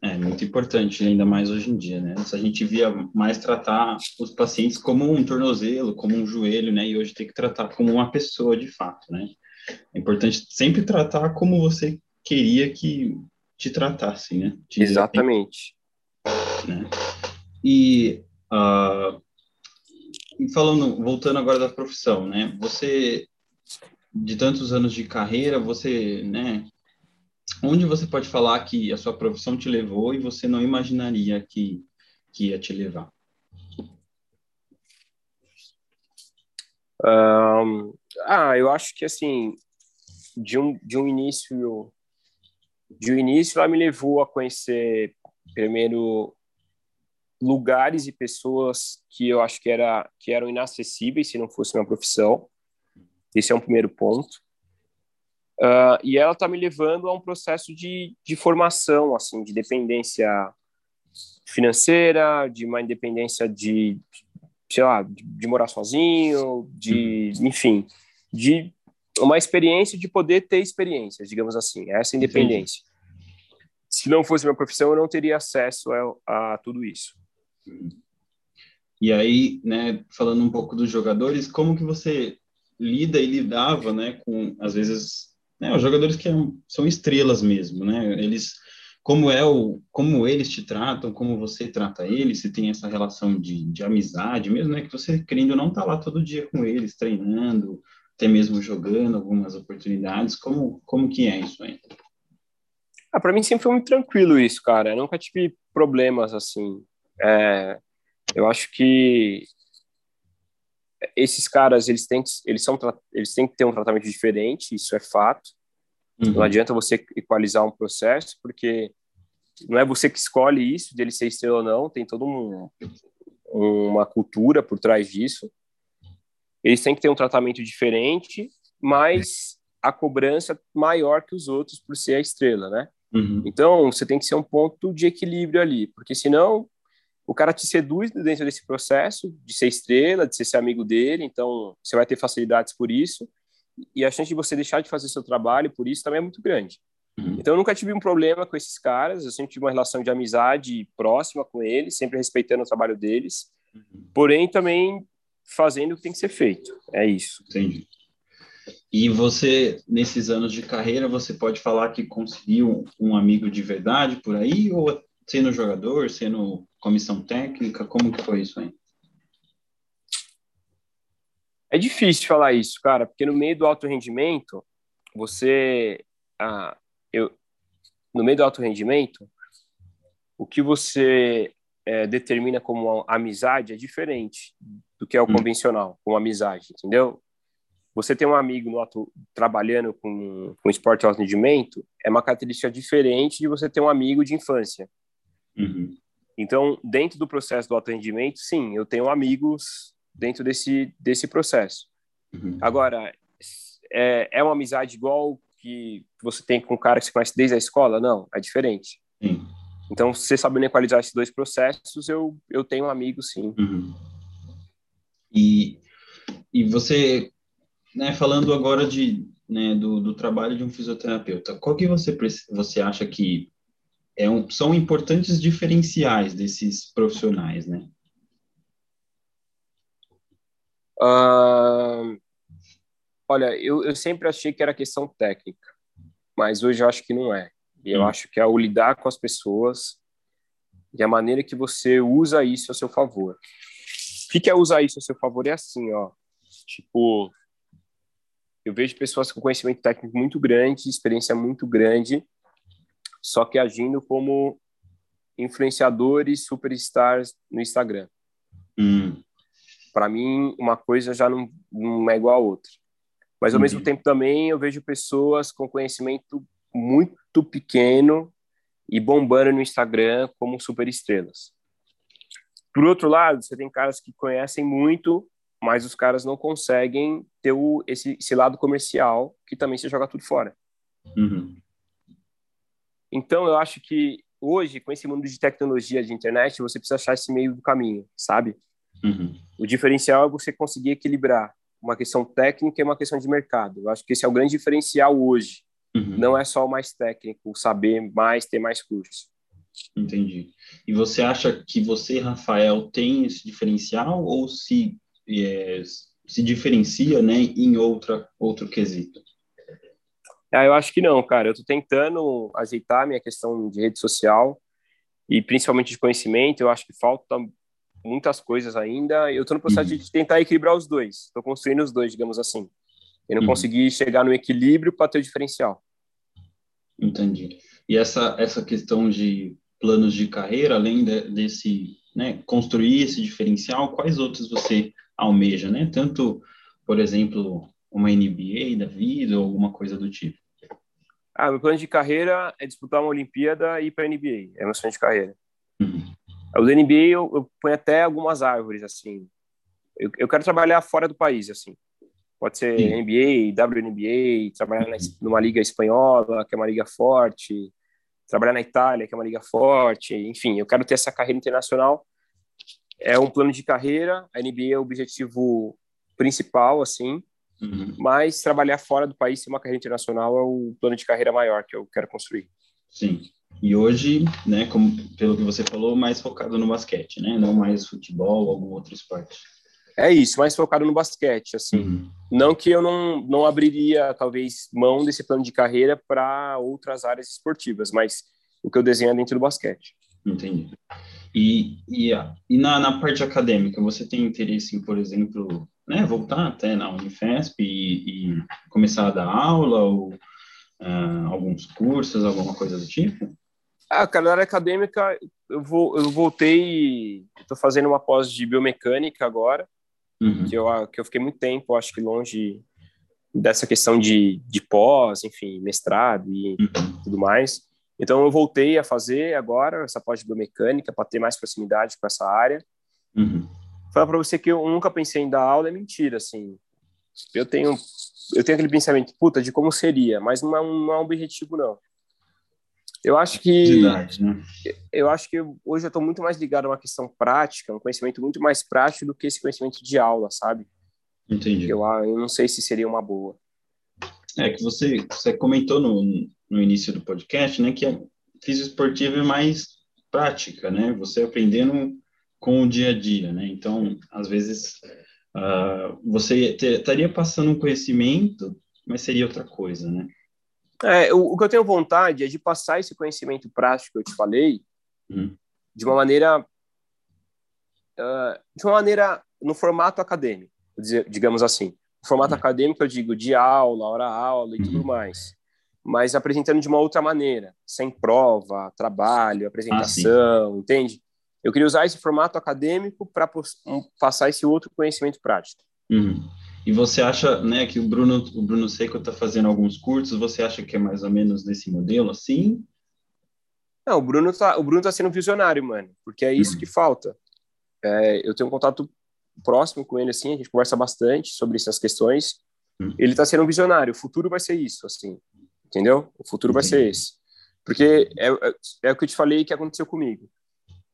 Speaker 1: É muito importante, ainda mais hoje em dia, né? Se a gente via mais tratar os pacientes como um tornozelo, como um joelho, né? E hoje tem que tratar como uma pessoa de fato, né? É importante sempre tratar como você queria que te tratassem, né? Te
Speaker 2: Exatamente.
Speaker 1: Né? E, uh, e falando, voltando agora da profissão, né? Você, de tantos anos de carreira, você, né? onde você pode falar que a sua profissão te levou e você não imaginaria que, que ia te levar?
Speaker 2: Um, ah, eu acho que assim, de um, de um início, de um início, ela me levou a conhecer primeiro lugares e pessoas que eu acho que era que eram inacessíveis se não fosse uma profissão. Esse é um primeiro ponto. Uh, e ela está me levando a um processo de, de formação, assim, de dependência financeira, de uma independência de, sei lá, de, de morar sozinho, de, uhum. enfim, de uma experiência de poder ter experiências, digamos assim, essa independência. Entendi. Se não fosse minha profissão, eu não teria acesso a, a tudo isso.
Speaker 1: E aí, né, falando um pouco dos jogadores, como que você lida e lidava, né, com às vezes né, os jogadores que são estrelas mesmo, né? Eles como é o como eles te tratam, como você trata eles, se tem essa relação de, de amizade mesmo, né? Que você querendo não tá lá todo dia com eles, treinando, até mesmo jogando algumas oportunidades. Como como que é isso aí?
Speaker 2: Ah, para mim sempre foi muito tranquilo isso, cara. Eu nunca tive problemas assim. É, eu acho que esses caras eles têm que, eles são eles têm que ter um tratamento diferente isso é fato uhum. não adianta você equalizar um processo porque não é você que escolhe isso dele ser estrela ou não tem toda um, uma cultura por trás disso eles têm que ter um tratamento diferente mas a cobrança maior que os outros por ser a estrela né uhum. então você tem que ser um ponto de equilíbrio ali porque senão o cara te seduz dentro desse processo de ser estrela, de ser, ser amigo dele, então você vai ter facilidades por isso, e a chance de você deixar de fazer seu trabalho por isso também é muito grande. Uhum. Então eu nunca tive um problema com esses caras, eu sempre tive uma relação de amizade próxima com eles, sempre respeitando o trabalho deles, uhum. porém também fazendo o que tem que ser feito. É isso.
Speaker 1: Entendi. E você, nesses anos de carreira, você pode falar que conseguiu um amigo de verdade por aí, ou sendo jogador, sendo comissão técnica? Como que foi isso aí?
Speaker 2: É difícil falar isso, cara, porque no meio do alto rendimento, você, ah, eu, no meio do alto rendimento, o que você é, determina como amizade é diferente do que é o hum. convencional, como amizade, entendeu? Você tem um amigo no alto, trabalhando com, com esporte alto rendimento é uma característica diferente de você ter um amigo de infância. Uhum. Então, dentro do processo do atendimento, sim, eu tenho amigos dentro desse, desse processo. Uhum. Agora, é, é uma amizade igual que você tem com um cara que você conhece desde a escola? Não, é diferente. Então, você sabendo equalizar esses dois processos, eu, eu tenho um amigo, sim. Uhum.
Speaker 1: E, e você, né, falando agora de, né, do, do trabalho de um fisioterapeuta, qual que você, você acha que é um, são importantes diferenciais desses profissionais, né?
Speaker 2: Uh, olha, eu, eu sempre achei que era questão técnica, mas hoje eu acho que não é. E eu hum. acho que é o lidar com as pessoas e a maneira que você usa isso a seu favor. O que é usar isso a seu favor? É assim, ó. Tipo, eu vejo pessoas com conhecimento técnico muito grande, experiência muito grande, só que agindo como influenciadores superstars no Instagram. Hum. Para mim, uma coisa já não, não é igual a outra. Mas, ao mesmo tempo, também eu vejo pessoas com conhecimento muito pequeno e bombando no Instagram como superestrelas. Por outro lado, você tem caras que conhecem muito, mas os caras não conseguem ter o, esse, esse lado comercial que também se joga tudo fora. Uhum. Então, eu acho que hoje, com esse mundo de tecnologia, de internet, você precisa achar esse meio do caminho, sabe? Uhum. O diferencial é você conseguir equilibrar uma questão técnica e uma questão de mercado. Eu acho que esse é o grande diferencial hoje. Uhum. Não é só o mais técnico, saber mais, ter mais cursos.
Speaker 1: Entendi. E você acha que você, Rafael, tem esse diferencial ou se é, se diferencia, né, em outra outro quesito?
Speaker 2: Ah, eu acho que não, cara. Eu estou tentando ajeitar minha questão de rede social e principalmente de conhecimento. Eu acho que falta muitas coisas ainda. Eu estou no processo uhum. de tentar equilibrar os dois. Estou construindo os dois, digamos assim. Eu não uhum. consegui chegar no equilíbrio para ter o diferencial.
Speaker 1: Entendi. E essa essa questão de planos de carreira, além de, desse, né, construir esse diferencial, quais outros você almeja, né? Tanto, por exemplo, uma NBA da vida ou alguma coisa do tipo.
Speaker 2: Ah, meu plano de carreira é disputar uma Olimpíada e ir para a NBA. É meu sonho de carreira. Uhum. O da NBA eu, eu ponho até algumas árvores, assim. Eu, eu, quero trabalhar fora do país, assim. Pode ser Sim. NBA, WNBA, trabalhar na, numa liga espanhola, que é uma liga forte, trabalhar na Itália, que é uma liga forte, enfim, eu quero ter essa carreira internacional. É um plano de carreira, a NBA é o objetivo principal, assim, uhum. mas trabalhar fora do país, ter uma carreira internacional é o plano de carreira maior que eu quero construir.
Speaker 1: Sim. E hoje, né, como pelo que você falou, mais focado no basquete, né, não mais futebol ou algum outro esporte.
Speaker 2: É isso, mais focado no basquete, assim. Uhum. Não que eu não, não abriria, talvez, mão desse plano de carreira para outras áreas esportivas, mas o que eu desenho é dentro do basquete.
Speaker 1: Entendi. E, e, e na, na parte acadêmica, você tem interesse em, por exemplo, né, voltar até na Unifesp e, e começar a dar aula ou uh, alguns cursos, alguma coisa do tipo?
Speaker 2: Ah, cara, na área acadêmica, eu, vou, eu voltei, estou fazendo uma pós de biomecânica agora, uhum. que, eu, que eu fiquei muito tempo, acho que longe dessa questão de, de pós, enfim, mestrado e uhum. tudo mais. Então, eu voltei a fazer agora essa pós de biomecânica para ter mais proximidade com essa área. Uhum. Falar para você que eu nunca pensei em dar aula é mentira, assim. Eu tenho, eu tenho aquele pensamento, puta, de como seria, mas não é um, não é um objetivo, não. Eu acho que né? eu acho que hoje eu estou muito mais ligado a uma questão prática, um conhecimento muito mais prático do que esse conhecimento de aula, sabe?
Speaker 1: Entendi.
Speaker 2: Eu, eu não sei se seria uma boa.
Speaker 1: É que você você comentou no, no início do podcast, né, que a física esportiva é mais prática, né? Você aprendendo com o dia a dia, né? Então, às vezes uh, você estaria passando um conhecimento, mas seria outra coisa, né?
Speaker 2: É, o, o, que eu tenho vontade é de passar esse conhecimento prático que eu te falei uhum. de uma maneira uh, de uma maneira no formato acadêmico, digamos assim. O formato uhum. acadêmico eu digo de aula, hora-aula e uhum. tudo mais, mas apresentando de uma outra maneira, sem prova, trabalho, apresentação, ah, entende? Eu queria usar esse formato acadêmico para passar esse outro conhecimento prático.
Speaker 1: Uhum. E você acha, né, que o Bruno, o Bruno Seco está fazendo alguns cursos, você acha que é mais ou menos nesse modelo, assim?
Speaker 2: Não, o Bruno tá, o Bruno tá sendo visionário, mano, porque é isso uhum. que falta. É, eu tenho um contato próximo com ele, assim, a gente conversa bastante sobre essas questões. Uhum. Ele está sendo um visionário, o futuro vai ser isso, assim, entendeu? O futuro vai ser esse. Porque é, é, é, o que eu te falei que aconteceu comigo.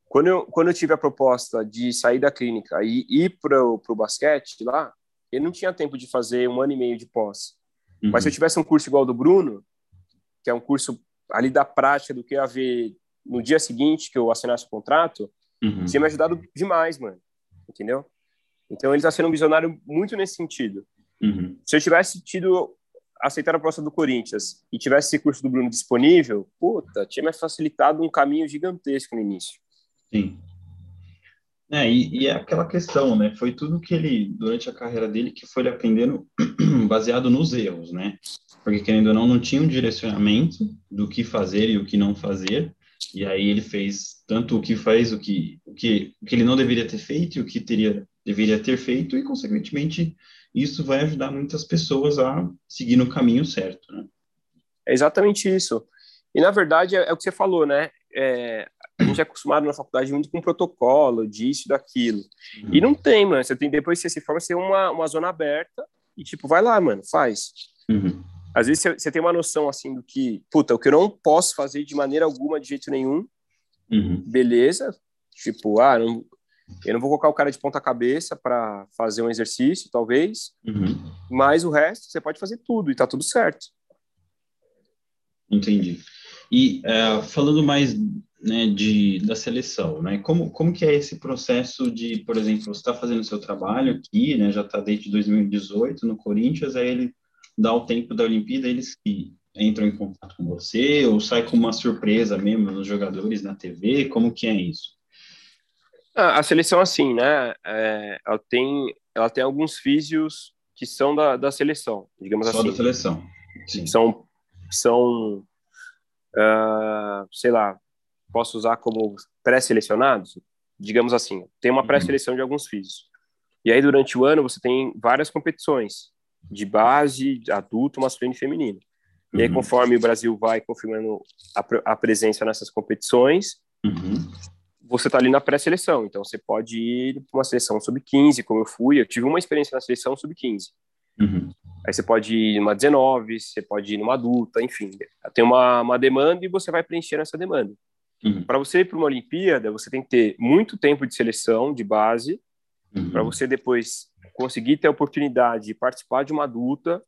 Speaker 2: Quando eu, quando eu tive a proposta de sair da clínica e ir para o basquete lá, ele não tinha tempo de fazer um ano e meio de pós. Uhum. Mas se eu tivesse um curso igual do Bruno, que é um curso ali da prática do que ia ver no dia seguinte que eu assinasse o contrato, uhum. tinha me ajudado demais, mano. Entendeu? Então ele está sendo um visionário muito nesse sentido. Uhum. Se eu tivesse tido aceitar a proposta do Corinthians e tivesse esse curso do Bruno disponível, puta, tinha me facilitado um caminho gigantesco no início.
Speaker 1: Sim. É, e, e, é aquela questão, né? Foi tudo que ele, durante a carreira dele, que foi ele aprendendo baseado nos erros, né? Porque, querendo ou não, não tinha um direcionamento do que fazer e o que não fazer. E aí ele fez tanto o que faz, o que, o que, o que ele não deveria ter feito e o que teria, deveria ter feito, e, consequentemente, isso vai ajudar muitas pessoas a seguir no caminho certo, né?
Speaker 2: É exatamente isso. E, na verdade, é, é o que você falou, né? É, a gente é acostumado na faculdade muito com protocolo, disso, daquilo. Uhum. E não tem, mano. Você tem, depois que você se forma, você tem uma, uma zona aberta e, tipo, vai lá, mano, faz. Uhum. Às vezes você, você, tem uma noção, assim, do que, puta, o que eu não posso fazer de maneira alguma, de jeito nenhum, uhum. beleza. Tipo, ah, não, Eu não vou colocar o cara de ponta cabeça para fazer um exercício, talvez,
Speaker 1: Uhum.
Speaker 2: mas o resto você pode fazer tudo e tá tudo certo.
Speaker 1: Entendi. E é, falando mais né, de, da seleção, né? Como, como que é esse processo de, por exemplo, você está fazendo seu trabalho aqui, né? Já está desde 2018 no Corinthians, aí ele dá o tempo da Olimpíada, eles que entram em contato com você, ou sai com uma surpresa mesmo nos jogadores na TV, como que é isso?
Speaker 2: A seleção, assim, né? é, ela, tem, ela tem alguns físios que são da, da seleção, digamos
Speaker 1: Só
Speaker 2: assim.
Speaker 1: da seleção. Sim.
Speaker 2: São, são ah, sei lá, posso usar como pré-selecionados? Digamos assim, tem uma
Speaker 1: Uhum.
Speaker 2: pré-seleção de alguns físicos. E aí, durante o ano, você tem várias competições de base, adulto, masculino e feminino. E aí,
Speaker 1: Uhum.
Speaker 2: conforme o Brasil vai confirmando a, a presença nessas competições,
Speaker 1: Uhum.
Speaker 2: você está ali na pré-seleção. Então, você pode ir para uma seleção sub-15, como eu fui. Eu tive uma experiência na seleção sub-15.
Speaker 1: Uhum.
Speaker 2: Aí você pode ir numa 19, você pode ir numa adulta, enfim. Tem uma, uma demanda e você vai preencher essa demanda.
Speaker 1: Uhum.
Speaker 2: Para você ir para uma Olimpíada, você tem que ter muito tempo de seleção, de base,
Speaker 1: Uhum.
Speaker 2: para você depois conseguir ter a oportunidade de participar de uma adulta,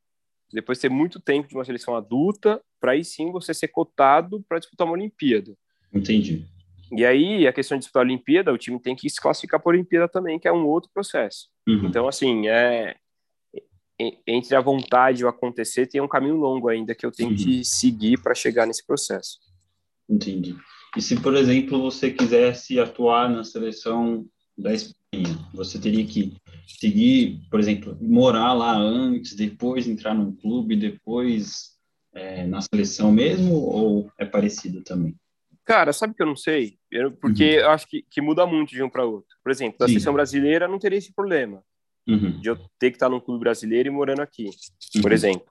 Speaker 2: depois ter muito tempo de uma seleção adulta, para aí sim você ser cotado para disputar uma Olimpíada.
Speaker 1: Entendi.
Speaker 2: E aí, a questão de disputar a Olimpíada, o time tem que se classificar para a Olimpíada também, que é um outro processo.
Speaker 1: Uhum.
Speaker 2: Então, assim, é en- entre a vontade e o acontecer, tem um caminho longo ainda que eu tenho
Speaker 1: Uhum.
Speaker 2: que seguir para chegar nesse processo.
Speaker 1: Entendi. E se, por exemplo, você quisesse atuar na seleção da Espanha, você teria que seguir, por exemplo, morar lá antes, depois entrar num clube, depois é, na seleção mesmo, ou é parecido também?
Speaker 2: Cara, sabe que eu não sei? Eu- porque eu acho que, que muda muito de um para outro. Por exemplo, na
Speaker 1: Sim.
Speaker 2: seleção brasileira não teria esse problema
Speaker 1: Uhum.
Speaker 2: de eu ter que estar num clube brasileiro e morando aqui, por
Speaker 1: Uhum.
Speaker 2: exemplo.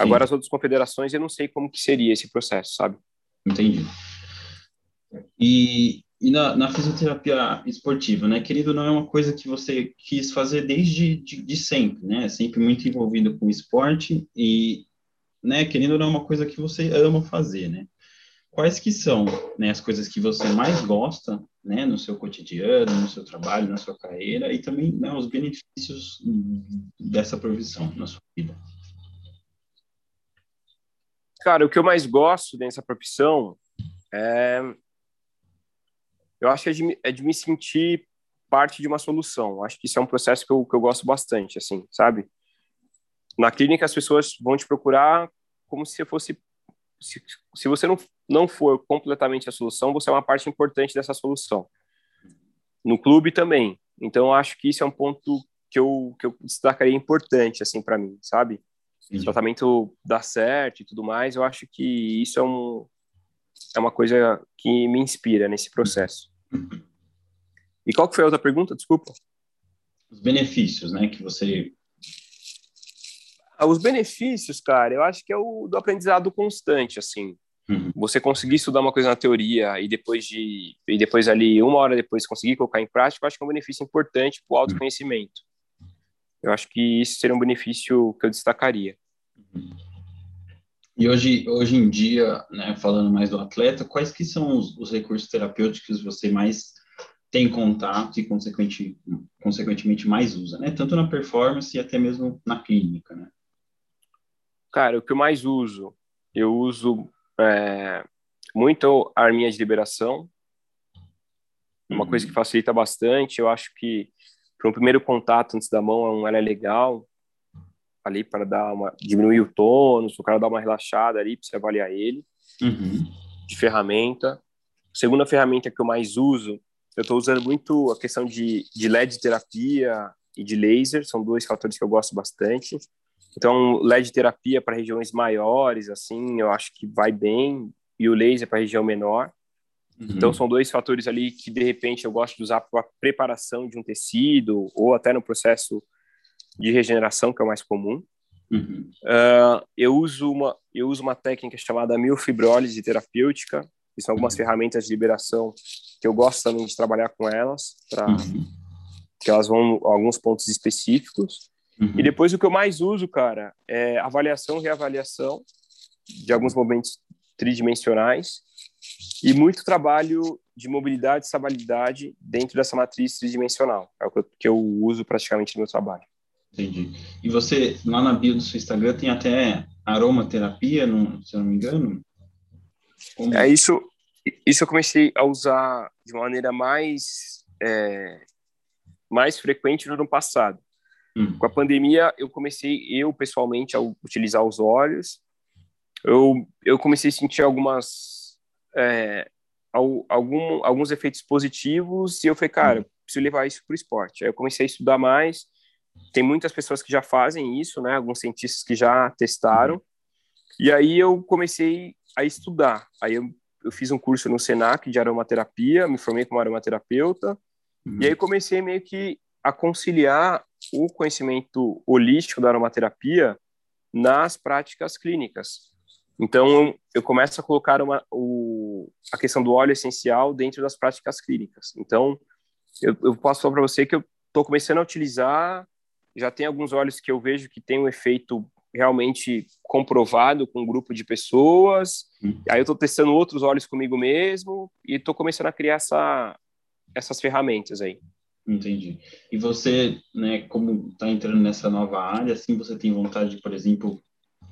Speaker 2: Agora, as outras confederações, eu não sei como que seria esse processo, sabe?
Speaker 1: Entendi. E, e na, na fisioterapia esportiva, né? Querido, não é uma coisa que você quis fazer desde de, de sempre, né? Sempre muito envolvido com esporte e, né? Querendo não é uma coisa que você ama fazer, né? Quais que são, né? As coisas que você mais gosta, né? No seu cotidiano, no seu trabalho, na sua carreira e também, né? Os benefícios dessa profissão na sua vida.
Speaker 2: Cara, o que eu mais gosto dessa profissão é. Eu acho que é de, me- é de me sentir parte de uma solução. Acho que isso é um processo que eu, que eu gosto bastante, assim, sabe? Na clínica, as pessoas vão te procurar como se fosse. Se, se você não, não for completamente a solução, você é uma parte importante dessa solução. No clube também. Então, acho que isso é um ponto que eu, que eu destacaria importante, assim, para mim, sabe? o tratamento dá certo e tudo mais, eu acho que isso é, um, é uma coisa que me inspira nesse processo. E qual que foi a outra pergunta? Desculpa.
Speaker 1: Os benefícios, né? Que você
Speaker 2: Ah, Os benefícios, cara, eu acho que é o do aprendizado constante, assim.
Speaker 1: Uhum.
Speaker 2: Você conseguir estudar uma coisa na teoria e depois de e depois ali uma hora depois conseguir colocar em prática, eu acho que é um benefício importante para o autoconhecimento. Eu acho que isso seria um benefício que eu destacaria.
Speaker 1: E hoje, hoje em dia, né, falando mais do atleta, quais que são os, os recursos terapêuticos que você mais tem contato e, consequente, consequentemente, mais usa, né? Tanto na performance e até mesmo na clínica, né?
Speaker 2: Cara, o que eu mais uso, eu uso é, muito a arminha de liberação, uma
Speaker 1: Uhum.
Speaker 2: coisa que facilita bastante. Eu acho que para um primeiro contato antes da mão, ela é legal ali para dar uma diminuir o tônus, o cara dar uma relaxada ali para você avaliar ele
Speaker 1: Uhum.
Speaker 2: de ferramenta. Segunda ferramenta que eu mais uso, eu estou usando muito a questão de, de LED terapia e de laser, são dois fatores que eu gosto bastante. Então, LED terapia para regiões maiores, assim, eu acho que vai bem, e o laser para região menor.
Speaker 1: Uhum.
Speaker 2: Então, são dois fatores ali que, de repente, eu gosto de usar para a preparação de um tecido ou até no processo de regeneração, que é o mais comum.
Speaker 1: Uhum.
Speaker 2: Uh, eu, uso uma, eu uso uma técnica chamada miofibrólise terapêutica, que são algumas
Speaker 1: Uhum.
Speaker 2: ferramentas de liberação que eu gosto também de trabalhar com elas, para
Speaker 1: Uhum.
Speaker 2: que elas vão a alguns pontos específicos.
Speaker 1: Uhum.
Speaker 2: E depois o que eu mais uso, cara, é avaliação e reavaliação de alguns movimentos tridimensionais e muito trabalho de mobilidade e estabilidade dentro dessa matriz tridimensional. É o que eu, que eu uso praticamente no meu trabalho.
Speaker 1: Entendi. E você, lá na bio do seu Instagram, tem até aromaterapia, não, se eu não me engano?
Speaker 2: Como... É isso. Isso eu comecei a usar de maneira mais é, mais frequente no ano passado. Hum. Com a pandemia, eu comecei eu pessoalmente a utilizar os óleos. Eu eu comecei a sentir algumas é, algum, alguns efeitos positivos e eu falei, cara, hum. preciso levar isso para o esporte. Aí eu comecei a estudar mais tem muitas pessoas que já fazem isso, né? Alguns cientistas que já testaram. E aí eu comecei a estudar. Aí eu, eu fiz um curso no Senac de aromaterapia, me formei como aromaterapeuta. Uhum. E aí comecei meio que a conciliar o conhecimento holístico da aromaterapia nas práticas clínicas. Então, eu começo a colocar uma, o, a questão do óleo essencial dentro das práticas clínicas. Então, eu, eu posso falar para você que eu estou começando a utilizar já tem alguns óleos que eu vejo que tem um efeito realmente comprovado com um grupo de pessoas. Hum. Aí eu estou testando outros óleos comigo mesmo e estou começando a criar essa, essas ferramentas aí.
Speaker 1: Entendi. E você, né, como está entrando nessa nova área, assim, você tem vontade de, por exemplo,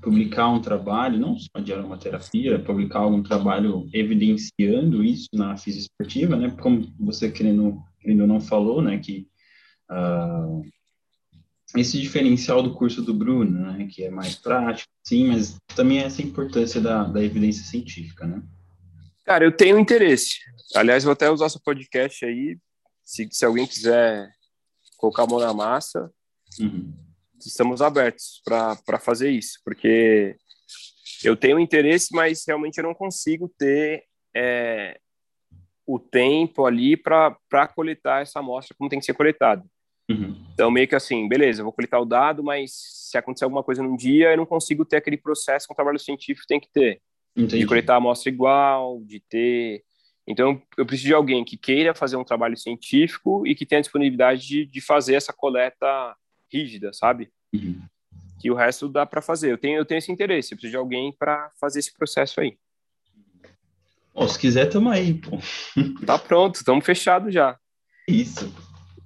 Speaker 1: publicar um trabalho, não só de aromaterapia, publicar algum trabalho evidenciando isso na fisioesportiva, né? Como você querendo, querendo não falou, né, que uh, esse diferencial do curso do Bruno, né, que é mais prático, sim, mas também essa importância da, da evidência científica, né?
Speaker 2: Cara, eu tenho interesse. Aliás, vou até usar seu podcast aí, se, se alguém quiser colocar a mão na massa, uhum. estamos abertos para fazer isso, porque eu tenho interesse, mas realmente eu não consigo ter é, o tempo ali para coletar essa amostra como tem que ser coletada. Uhum. Então, meio que assim, beleza, eu vou coletar o dado, mas se acontecer alguma coisa num dia, eu não consigo ter aquele processo que um trabalho científico tem que ter. Entendi. De coletar a amostra igual, de ter. Então, eu preciso de alguém que queira fazer um trabalho científico e que tenha disponibilidade de, de fazer essa coleta rígida, sabe? Uhum. Que o resto dá para fazer. Eu tenho, eu tenho esse interesse, eu preciso de alguém para fazer esse processo aí.
Speaker 1: Oh, se quiser, tamo aí, pô.
Speaker 2: Tá pronto, estamos fechados já.
Speaker 1: Isso.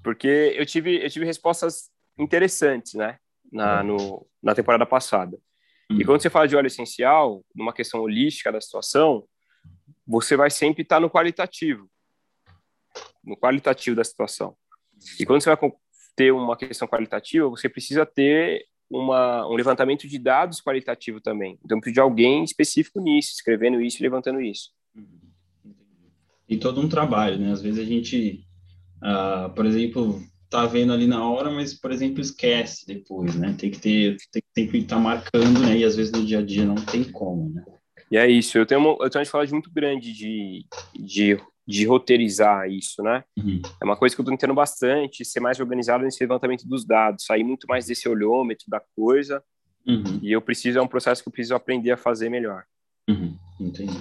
Speaker 2: Porque eu tive, eu tive respostas interessantes, né? Na, uhum. no, na temporada passada. E quando você fala de óleo essencial, numa questão holística da situação, você vai sempre estar no qualitativo. No qualitativo da situação. E quando você vai ter uma questão qualitativa, você precisa ter uma, um levantamento de dados qualitativo também. Então, de alguém específico nisso, escrevendo isso e levantando isso.
Speaker 1: E todo um trabalho, né? Às vezes a gente Uh, por exemplo, tá vendo ali na hora, mas, por exemplo, esquece depois, né? Tem que ter, tem, tem que estar tá marcando, né? E às vezes no dia a dia não tem como, né?
Speaker 2: E é isso, eu tenho uma, eu tenho uma dificuldade muito grande de, de, de roteirizar isso, né? Uhum. É uma coisa que eu estou tentando bastante, ser mais organizado nesse levantamento dos dados, sair muito mais desse olhômetro da coisa, uhum. e eu preciso, é um processo que eu preciso aprender a fazer melhor.
Speaker 1: Uhum. Entendi.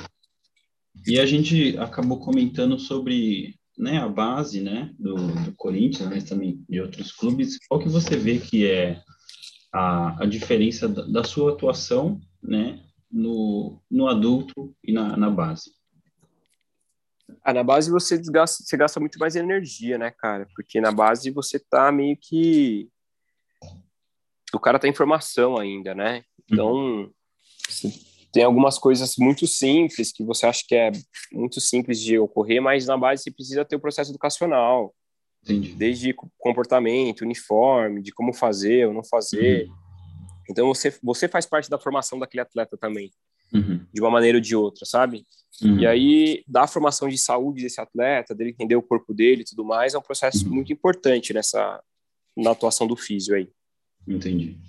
Speaker 1: E a gente acabou comentando sobre né, a base, né, do, do Corinthians, mas também de outros clubes, qual que você vê que é a, a diferença da, da sua atuação, né, no, no adulto e na, na base?
Speaker 2: Ah, na base você desgasta, você gasta muito mais energia, né, cara? Porque na base você tá meio que o cara tá em formação ainda, né? Então, uhum tem algumas coisas muito simples que você acha que é muito simples de ocorrer, mas na base você precisa ter o processo educacional. Entendi. Desde comportamento, uniforme, de como fazer ou não fazer. Uhum. Então você, você faz parte da formação daquele atleta também, uhum. de uma maneira ou de outra, sabe? Uhum. E aí, da formação de saúde desse atleta, dele entender o corpo dele e tudo mais, é um processo uhum. muito importante nessa na atuação do físio aí.
Speaker 1: Entendi.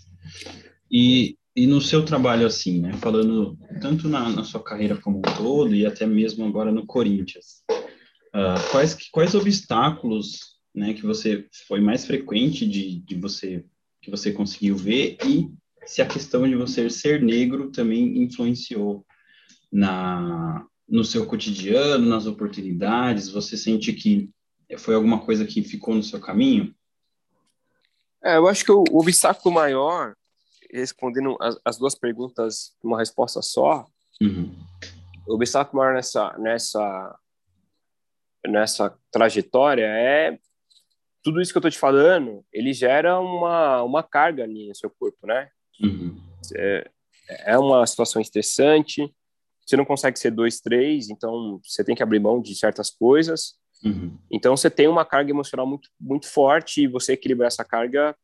Speaker 1: E e no seu trabalho, assim, né, falando tanto na, na, sua carreira como um todo e até mesmo agora no Corinthians, uh, quais, quais obstáculos, né, que você foi mais frequente de, de você, que você conseguiu ver? E se a questão de você ser negro também influenciou na, no seu cotidiano, nas oportunidades, você sente que foi alguma coisa que ficou no seu caminho?
Speaker 2: É, eu acho que o, o obstáculo maior respondendo as, as duas perguntas uma resposta só, uhum. o obstáculo maior nessa, nessa, nessa trajetória é tudo isso que eu estou te falando, ele gera uma, uma carga ali no seu corpo, né? Uhum. É, é uma situação estressante, você não consegue ser dois, três, então você tem que abrir mão de certas coisas. Uhum. Então você tem uma carga emocional muito, muito forte e você equilibrar essa carga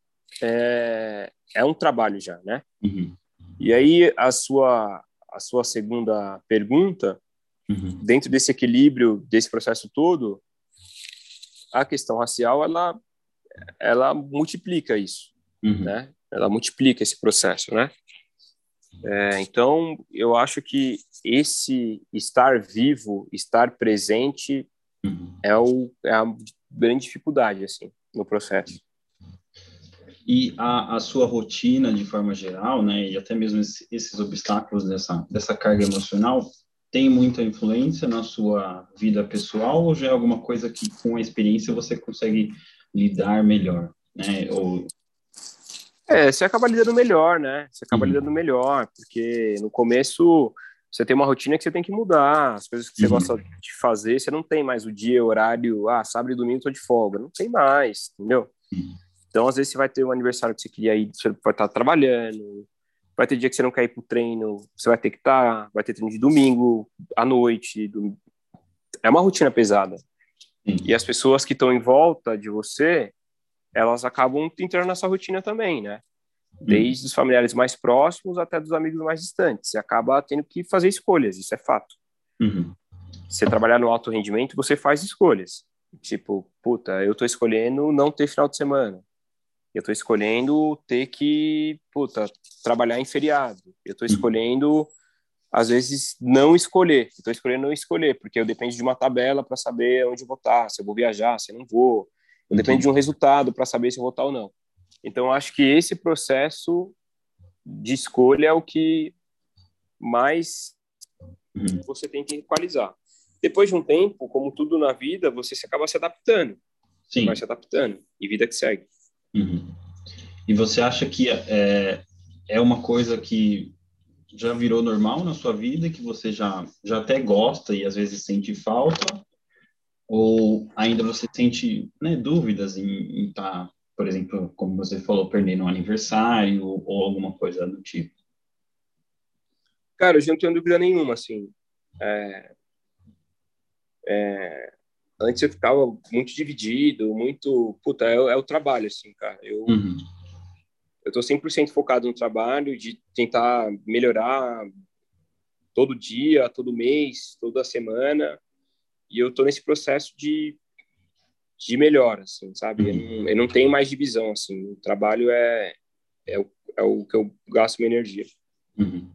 Speaker 2: é, é um trabalho já, né? Uhum. E aí a sua, a sua segunda pergunta, uhum. dentro desse equilíbrio, desse processo todo, a questão racial, ela, ela multiplica isso, uhum. né? Ela multiplica esse processo, né? É, então, eu acho que esse estar vivo, estar presente, uhum. é, o, é a grande dificuldade, assim, no processo.
Speaker 1: E a, a sua rotina, de forma geral, né, e até mesmo esses, esses obstáculos dessa, dessa carga emocional, tem muita influência na sua vida pessoal ou já é alguma coisa que com a experiência você consegue lidar melhor, né? Ou
Speaker 2: é, você acaba lidando melhor, né? Você acaba uhum. lidando melhor, porque no começo você tem uma rotina que você tem que mudar, as coisas que você uhum. gosta de fazer, você não tem mais o dia, horário, ah, sábado e domingo tô de folga, não tem mais, entendeu? Uhum. Então, às vezes você vai ter um aniversário que você queria ir, você vai estar trabalhando, vai ter dia que você não quer ir pro treino, você vai ter que estar, vai ter treino de domingo, à noite, do... é uma rotina pesada. E as pessoas que estão em volta de você, elas acabam entrando nessa rotina também, né? Uhum. Desde os familiares mais próximos até dos amigos mais distantes. Você acaba tendo que fazer escolhas, isso é fato. Uhum. Você trabalhar no alto rendimento, você faz escolhas. Tipo, puta, eu tô escolhendo não ter final de semana. Eu tô escolhendo ter que, puta, trabalhar em feriado. Eu tô uhum. escolhendo, às vezes, não escolher. Eu tô escolhendo não escolher, porque eu dependo de uma tabela para saber onde votar, se eu vou viajar, se eu não vou Depende de um resultado para saber se eu vou votar ou não. Então, acho que esse processo de escolha é o que mais uhum. você tem que equalizar. Depois de um tempo, como tudo na vida, você se acaba se adaptando. Sim. Vai se adaptando. E vida que segue.
Speaker 1: Uhum. E você acha que é, é uma coisa que já virou normal na sua vida, que você já, já até gosta e às vezes sente falta? Ou ainda você sente né, dúvidas em estar, tá, por exemplo, como você falou, perdendo um aniversário ou alguma coisa do tipo?
Speaker 2: Cara, eu não tenho dúvida nenhuma, assim. É, é, antes eu ficava muito dividido, muito... Puta, é, é o trabalho, assim, cara. Eu, uhum. eu tô 100% focado no trabalho, de tentar melhorar todo dia, todo mês, toda semana e eu estou nesse processo de, de melhora, assim, sabe? Uhum. Eu, não, eu, não, tenho mais divisão, assim, o trabalho é, é, o, é o que eu gasto minha energia.
Speaker 1: Uhum.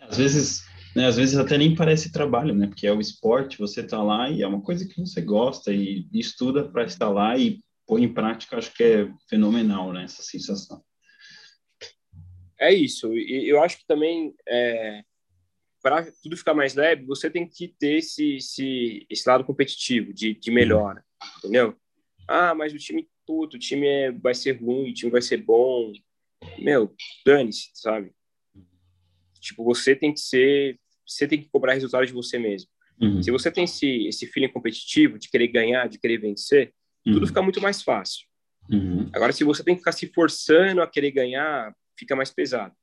Speaker 1: Às vezes, né, às vezes até nem parece trabalho, né? Porque é o esporte, você está lá e é uma coisa que você gosta e estuda para estar lá e põe em prática, acho que é fenomenal, né? Essa sensação.
Speaker 2: É isso. E eu acho que também é, para tudo ficar mais leve, você tem que ter esse, esse, esse lado competitivo, de, de melhora, entendeu? Ah, mas o time, puto, o time é, vai ser ruim, o time vai ser bom. Meu, dane-se, sabe? Tipo, você tem que ser, você tem que cobrar resultado de você mesmo. Uhum. Se você tem esse, esse feeling competitivo, de querer ganhar, de querer vencer, uhum. tudo fica muito mais fácil. Uhum. Agora, se você tem que ficar se forçando a querer ganhar, fica mais pesado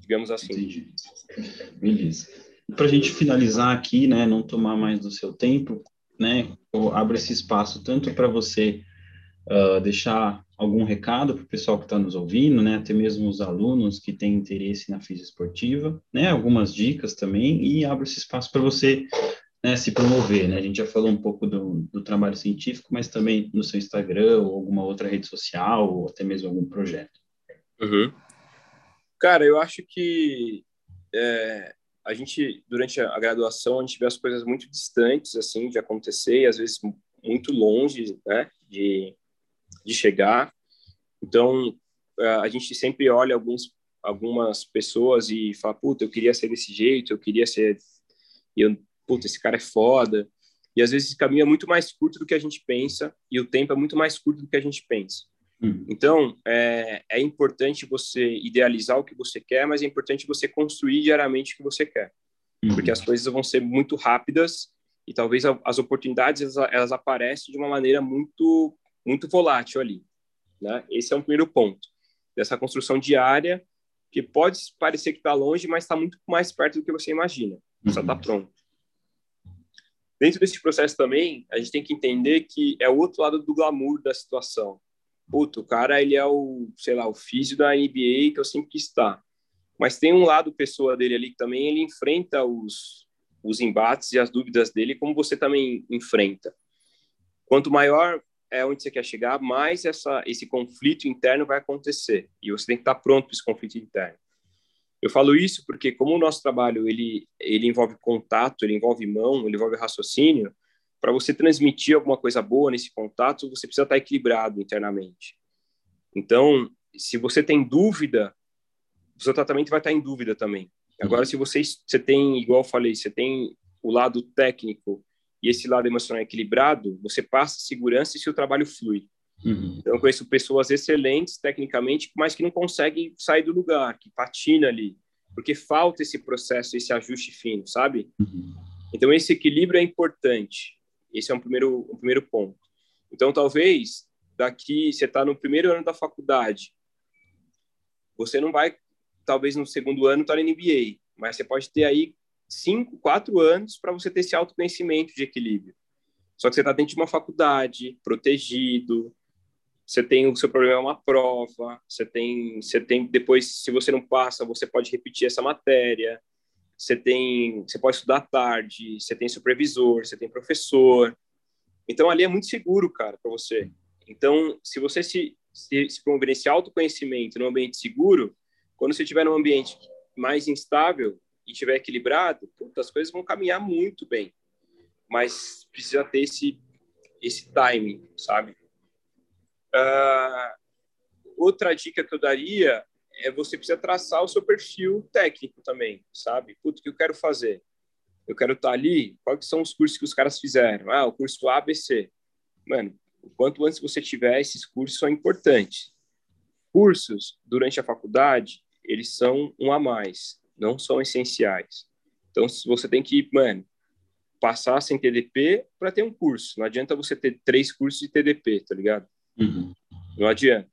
Speaker 2: digamos assim. Entendi.
Speaker 1: Beleza. Para a gente finalizar aqui, né, não tomar mais do seu tempo, né, eu abro esse espaço tanto para você uh, deixar algum recado para o pessoal que está nos ouvindo, né, até mesmo os alunos que têm interesse na física esportiva, né, algumas dicas também, e abro esse espaço para você né, se promover, né, a gente já falou um pouco do, do trabalho científico, mas também no seu Instagram ou alguma outra rede social, ou até mesmo algum projeto.
Speaker 2: Uhum. Cara, eu acho que é, a gente, durante a graduação, a gente vê as coisas muito distantes, assim, de acontecer, e às vezes muito longe, né, de, de chegar. Então, a gente sempre olha alguns, algumas pessoas e fala, puta, eu queria ser desse jeito, eu queria ser... E eu, puta, esse cara é foda. E às vezes esse caminho é muito mais curto do que a gente pensa, e o tempo é muito mais curto do que a gente pensa. Hum. Então, é, é importante você idealizar o que você quer, mas é importante você construir diariamente o que você quer. Uhum. Porque as coisas vão ser muito rápidas e talvez as oportunidades elas, elas aparecem de uma maneira muito muito volátil ali, né? Esse é um primeiro ponto dessa construção diária que pode parecer que está longe, mas está muito mais perto do que você imagina. Só está uhum. pronto. Dentro desse processo também, a gente tem que entender que é o outro lado do glamour da situação. Puto, o cara, ele é o, sei lá, o físico da NBA que eu sempre quis estar. Mas tem um lado pessoa dele ali que também ele enfrenta os, os embates e as dúvidas dele, como você também enfrenta. Quanto maior é onde você quer chegar, mais essa, esse conflito interno vai acontecer. E você tem que estar pronto para esse conflito interno. Eu falo isso porque, como o nosso trabalho ele, ele envolve contato, ele envolve mão, ele envolve raciocínio, para você transmitir alguma coisa boa nesse contato, você precisa estar equilibrado internamente. Então, se você tem dúvida, o seu tratamento vai estar em dúvida também. Agora, uhum. se você, você tem, igual eu falei, você tem o lado técnico e esse lado emocional equilibrado, você passa segurança e seu trabalho flui. Uhum. Então, eu conheço pessoas excelentes tecnicamente, mas que não conseguem sair do lugar, que patina ali, porque falta esse processo, esse ajuste fino, sabe? Uhum. Então, esse equilíbrio é importante. Esse é um primeiro, um primeiro ponto. Então, talvez, daqui, você está no primeiro ano da faculdade, você não vai, talvez no segundo ano, estar tá na NBA, mas você pode ter aí cinco, quatro anos para você ter esse autoconhecimento de equilíbrio. Só que você está dentro de uma faculdade, protegido, você tem o seu problema é uma prova, você tem, você tem depois, se você não passa, você pode repetir essa matéria, você tem, você pode estudar tarde, você tem supervisor, você tem professor. Então ali é muito seguro, cara, para você. Então, se você se, se, se promover esse autoconhecimento num ambiente seguro, quando você estiver num ambiente mais instável e estiver equilibrado, puta, as coisas vão caminhar muito bem. Mas precisa ter esse esse timing, sabe? Uh, outra dica que eu daria é você precisa traçar o seu perfil técnico também, sabe? Puto, o que eu quero fazer? Eu quero estar ali, quais são os cursos que os caras fizeram? Ah, o curso ABC. Mano, o quanto antes você tiver esses cursos são importantes. Cursos, durante a faculdade, eles são um a mais, não são essenciais. Então, você tem que, mano, passar sem TDP para ter um curso. Não adianta você ter três cursos de TDP, tá ligado? Uhum. Não adianta.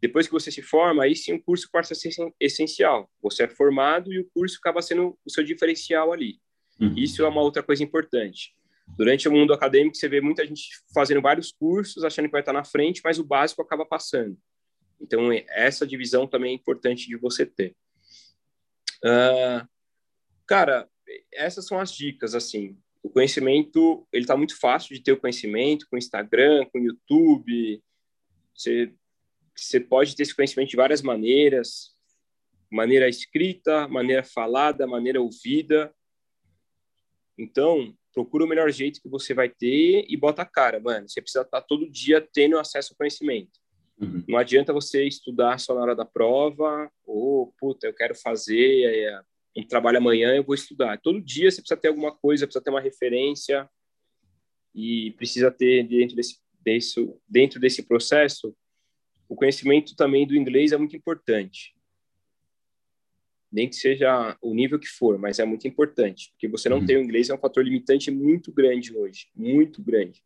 Speaker 2: Depois que você se forma, aí sim o curso passa a ser essencial. Você é formado e o curso acaba sendo o seu diferencial ali. Uhum. Isso é uma outra coisa importante. Durante o mundo acadêmico, você vê muita gente fazendo vários cursos, achando que vai estar na frente, mas o básico acaba passando. Então, essa divisão também é importante de você ter. Uh, cara, essas são as dicas, assim. O conhecimento, ele está muito fácil de ter o conhecimento com Instagram, com YouTube. Você você pode ter esse conhecimento de várias maneiras, maneira escrita, maneira falada, maneira ouvida. Então, procura o melhor jeito que você vai ter e bota a cara, mano. Você precisa estar todo dia tendo acesso ao conhecimento. Uhum. Não adianta você estudar só na hora da prova, ou, puta, eu quero fazer é, um trabalho amanhã, eu vou estudar. Todo dia você precisa ter alguma coisa, precisa ter uma referência e precisa ter dentro desse, desse, dentro desse processo o conhecimento também do inglês é muito importante. Nem que seja o nível que for, mas é muito importante, porque você não uhum. ter o inglês é um fator limitante muito grande hoje, muito grande.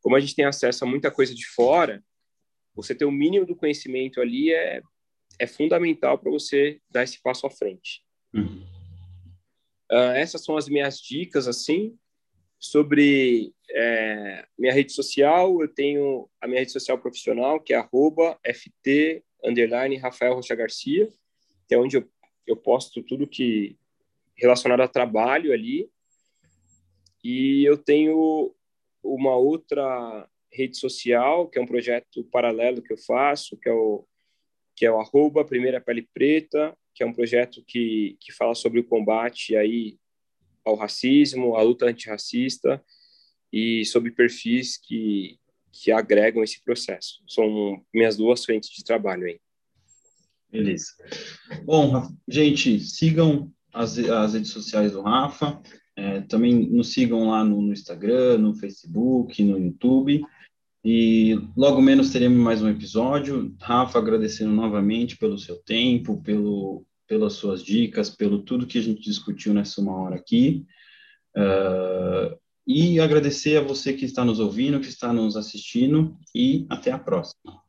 Speaker 2: Como a gente tem acesso a muita coisa de fora, você ter o mínimo do conhecimento ali é, é fundamental para você dar esse passo à frente. Uhum. Uh, essas são as minhas dicas, assim. Sobre é, minha rede social, eu tenho a minha rede social profissional, que é arroba ft, underline, Rafael Rocha Garcia, que é onde eu, eu posto tudo que relacionado a trabalho ali. E eu tenho uma outra rede social, que é um projeto paralelo que eu faço, que é o, que é o arroba Primeira Pele Preta, que é um projeto que, que fala sobre o combate aí ao racismo, à luta antirracista e sobre perfis que, que agregam esse processo. São minhas duas frentes de trabalho aí.
Speaker 1: Beleza. Bom, gente, sigam as, as redes sociais do Rafa, é, também nos sigam lá no, no, Instagram, no Facebook, no YouTube. E logo menos teremos mais um episódio. Rafa, agradecendo novamente pelo seu tempo, pelo, pelas suas dicas, pelo tudo que a gente discutiu nessa uma hora aqui. Uh, e agradecer a você que está nos ouvindo, que está nos assistindo, e até a próxima.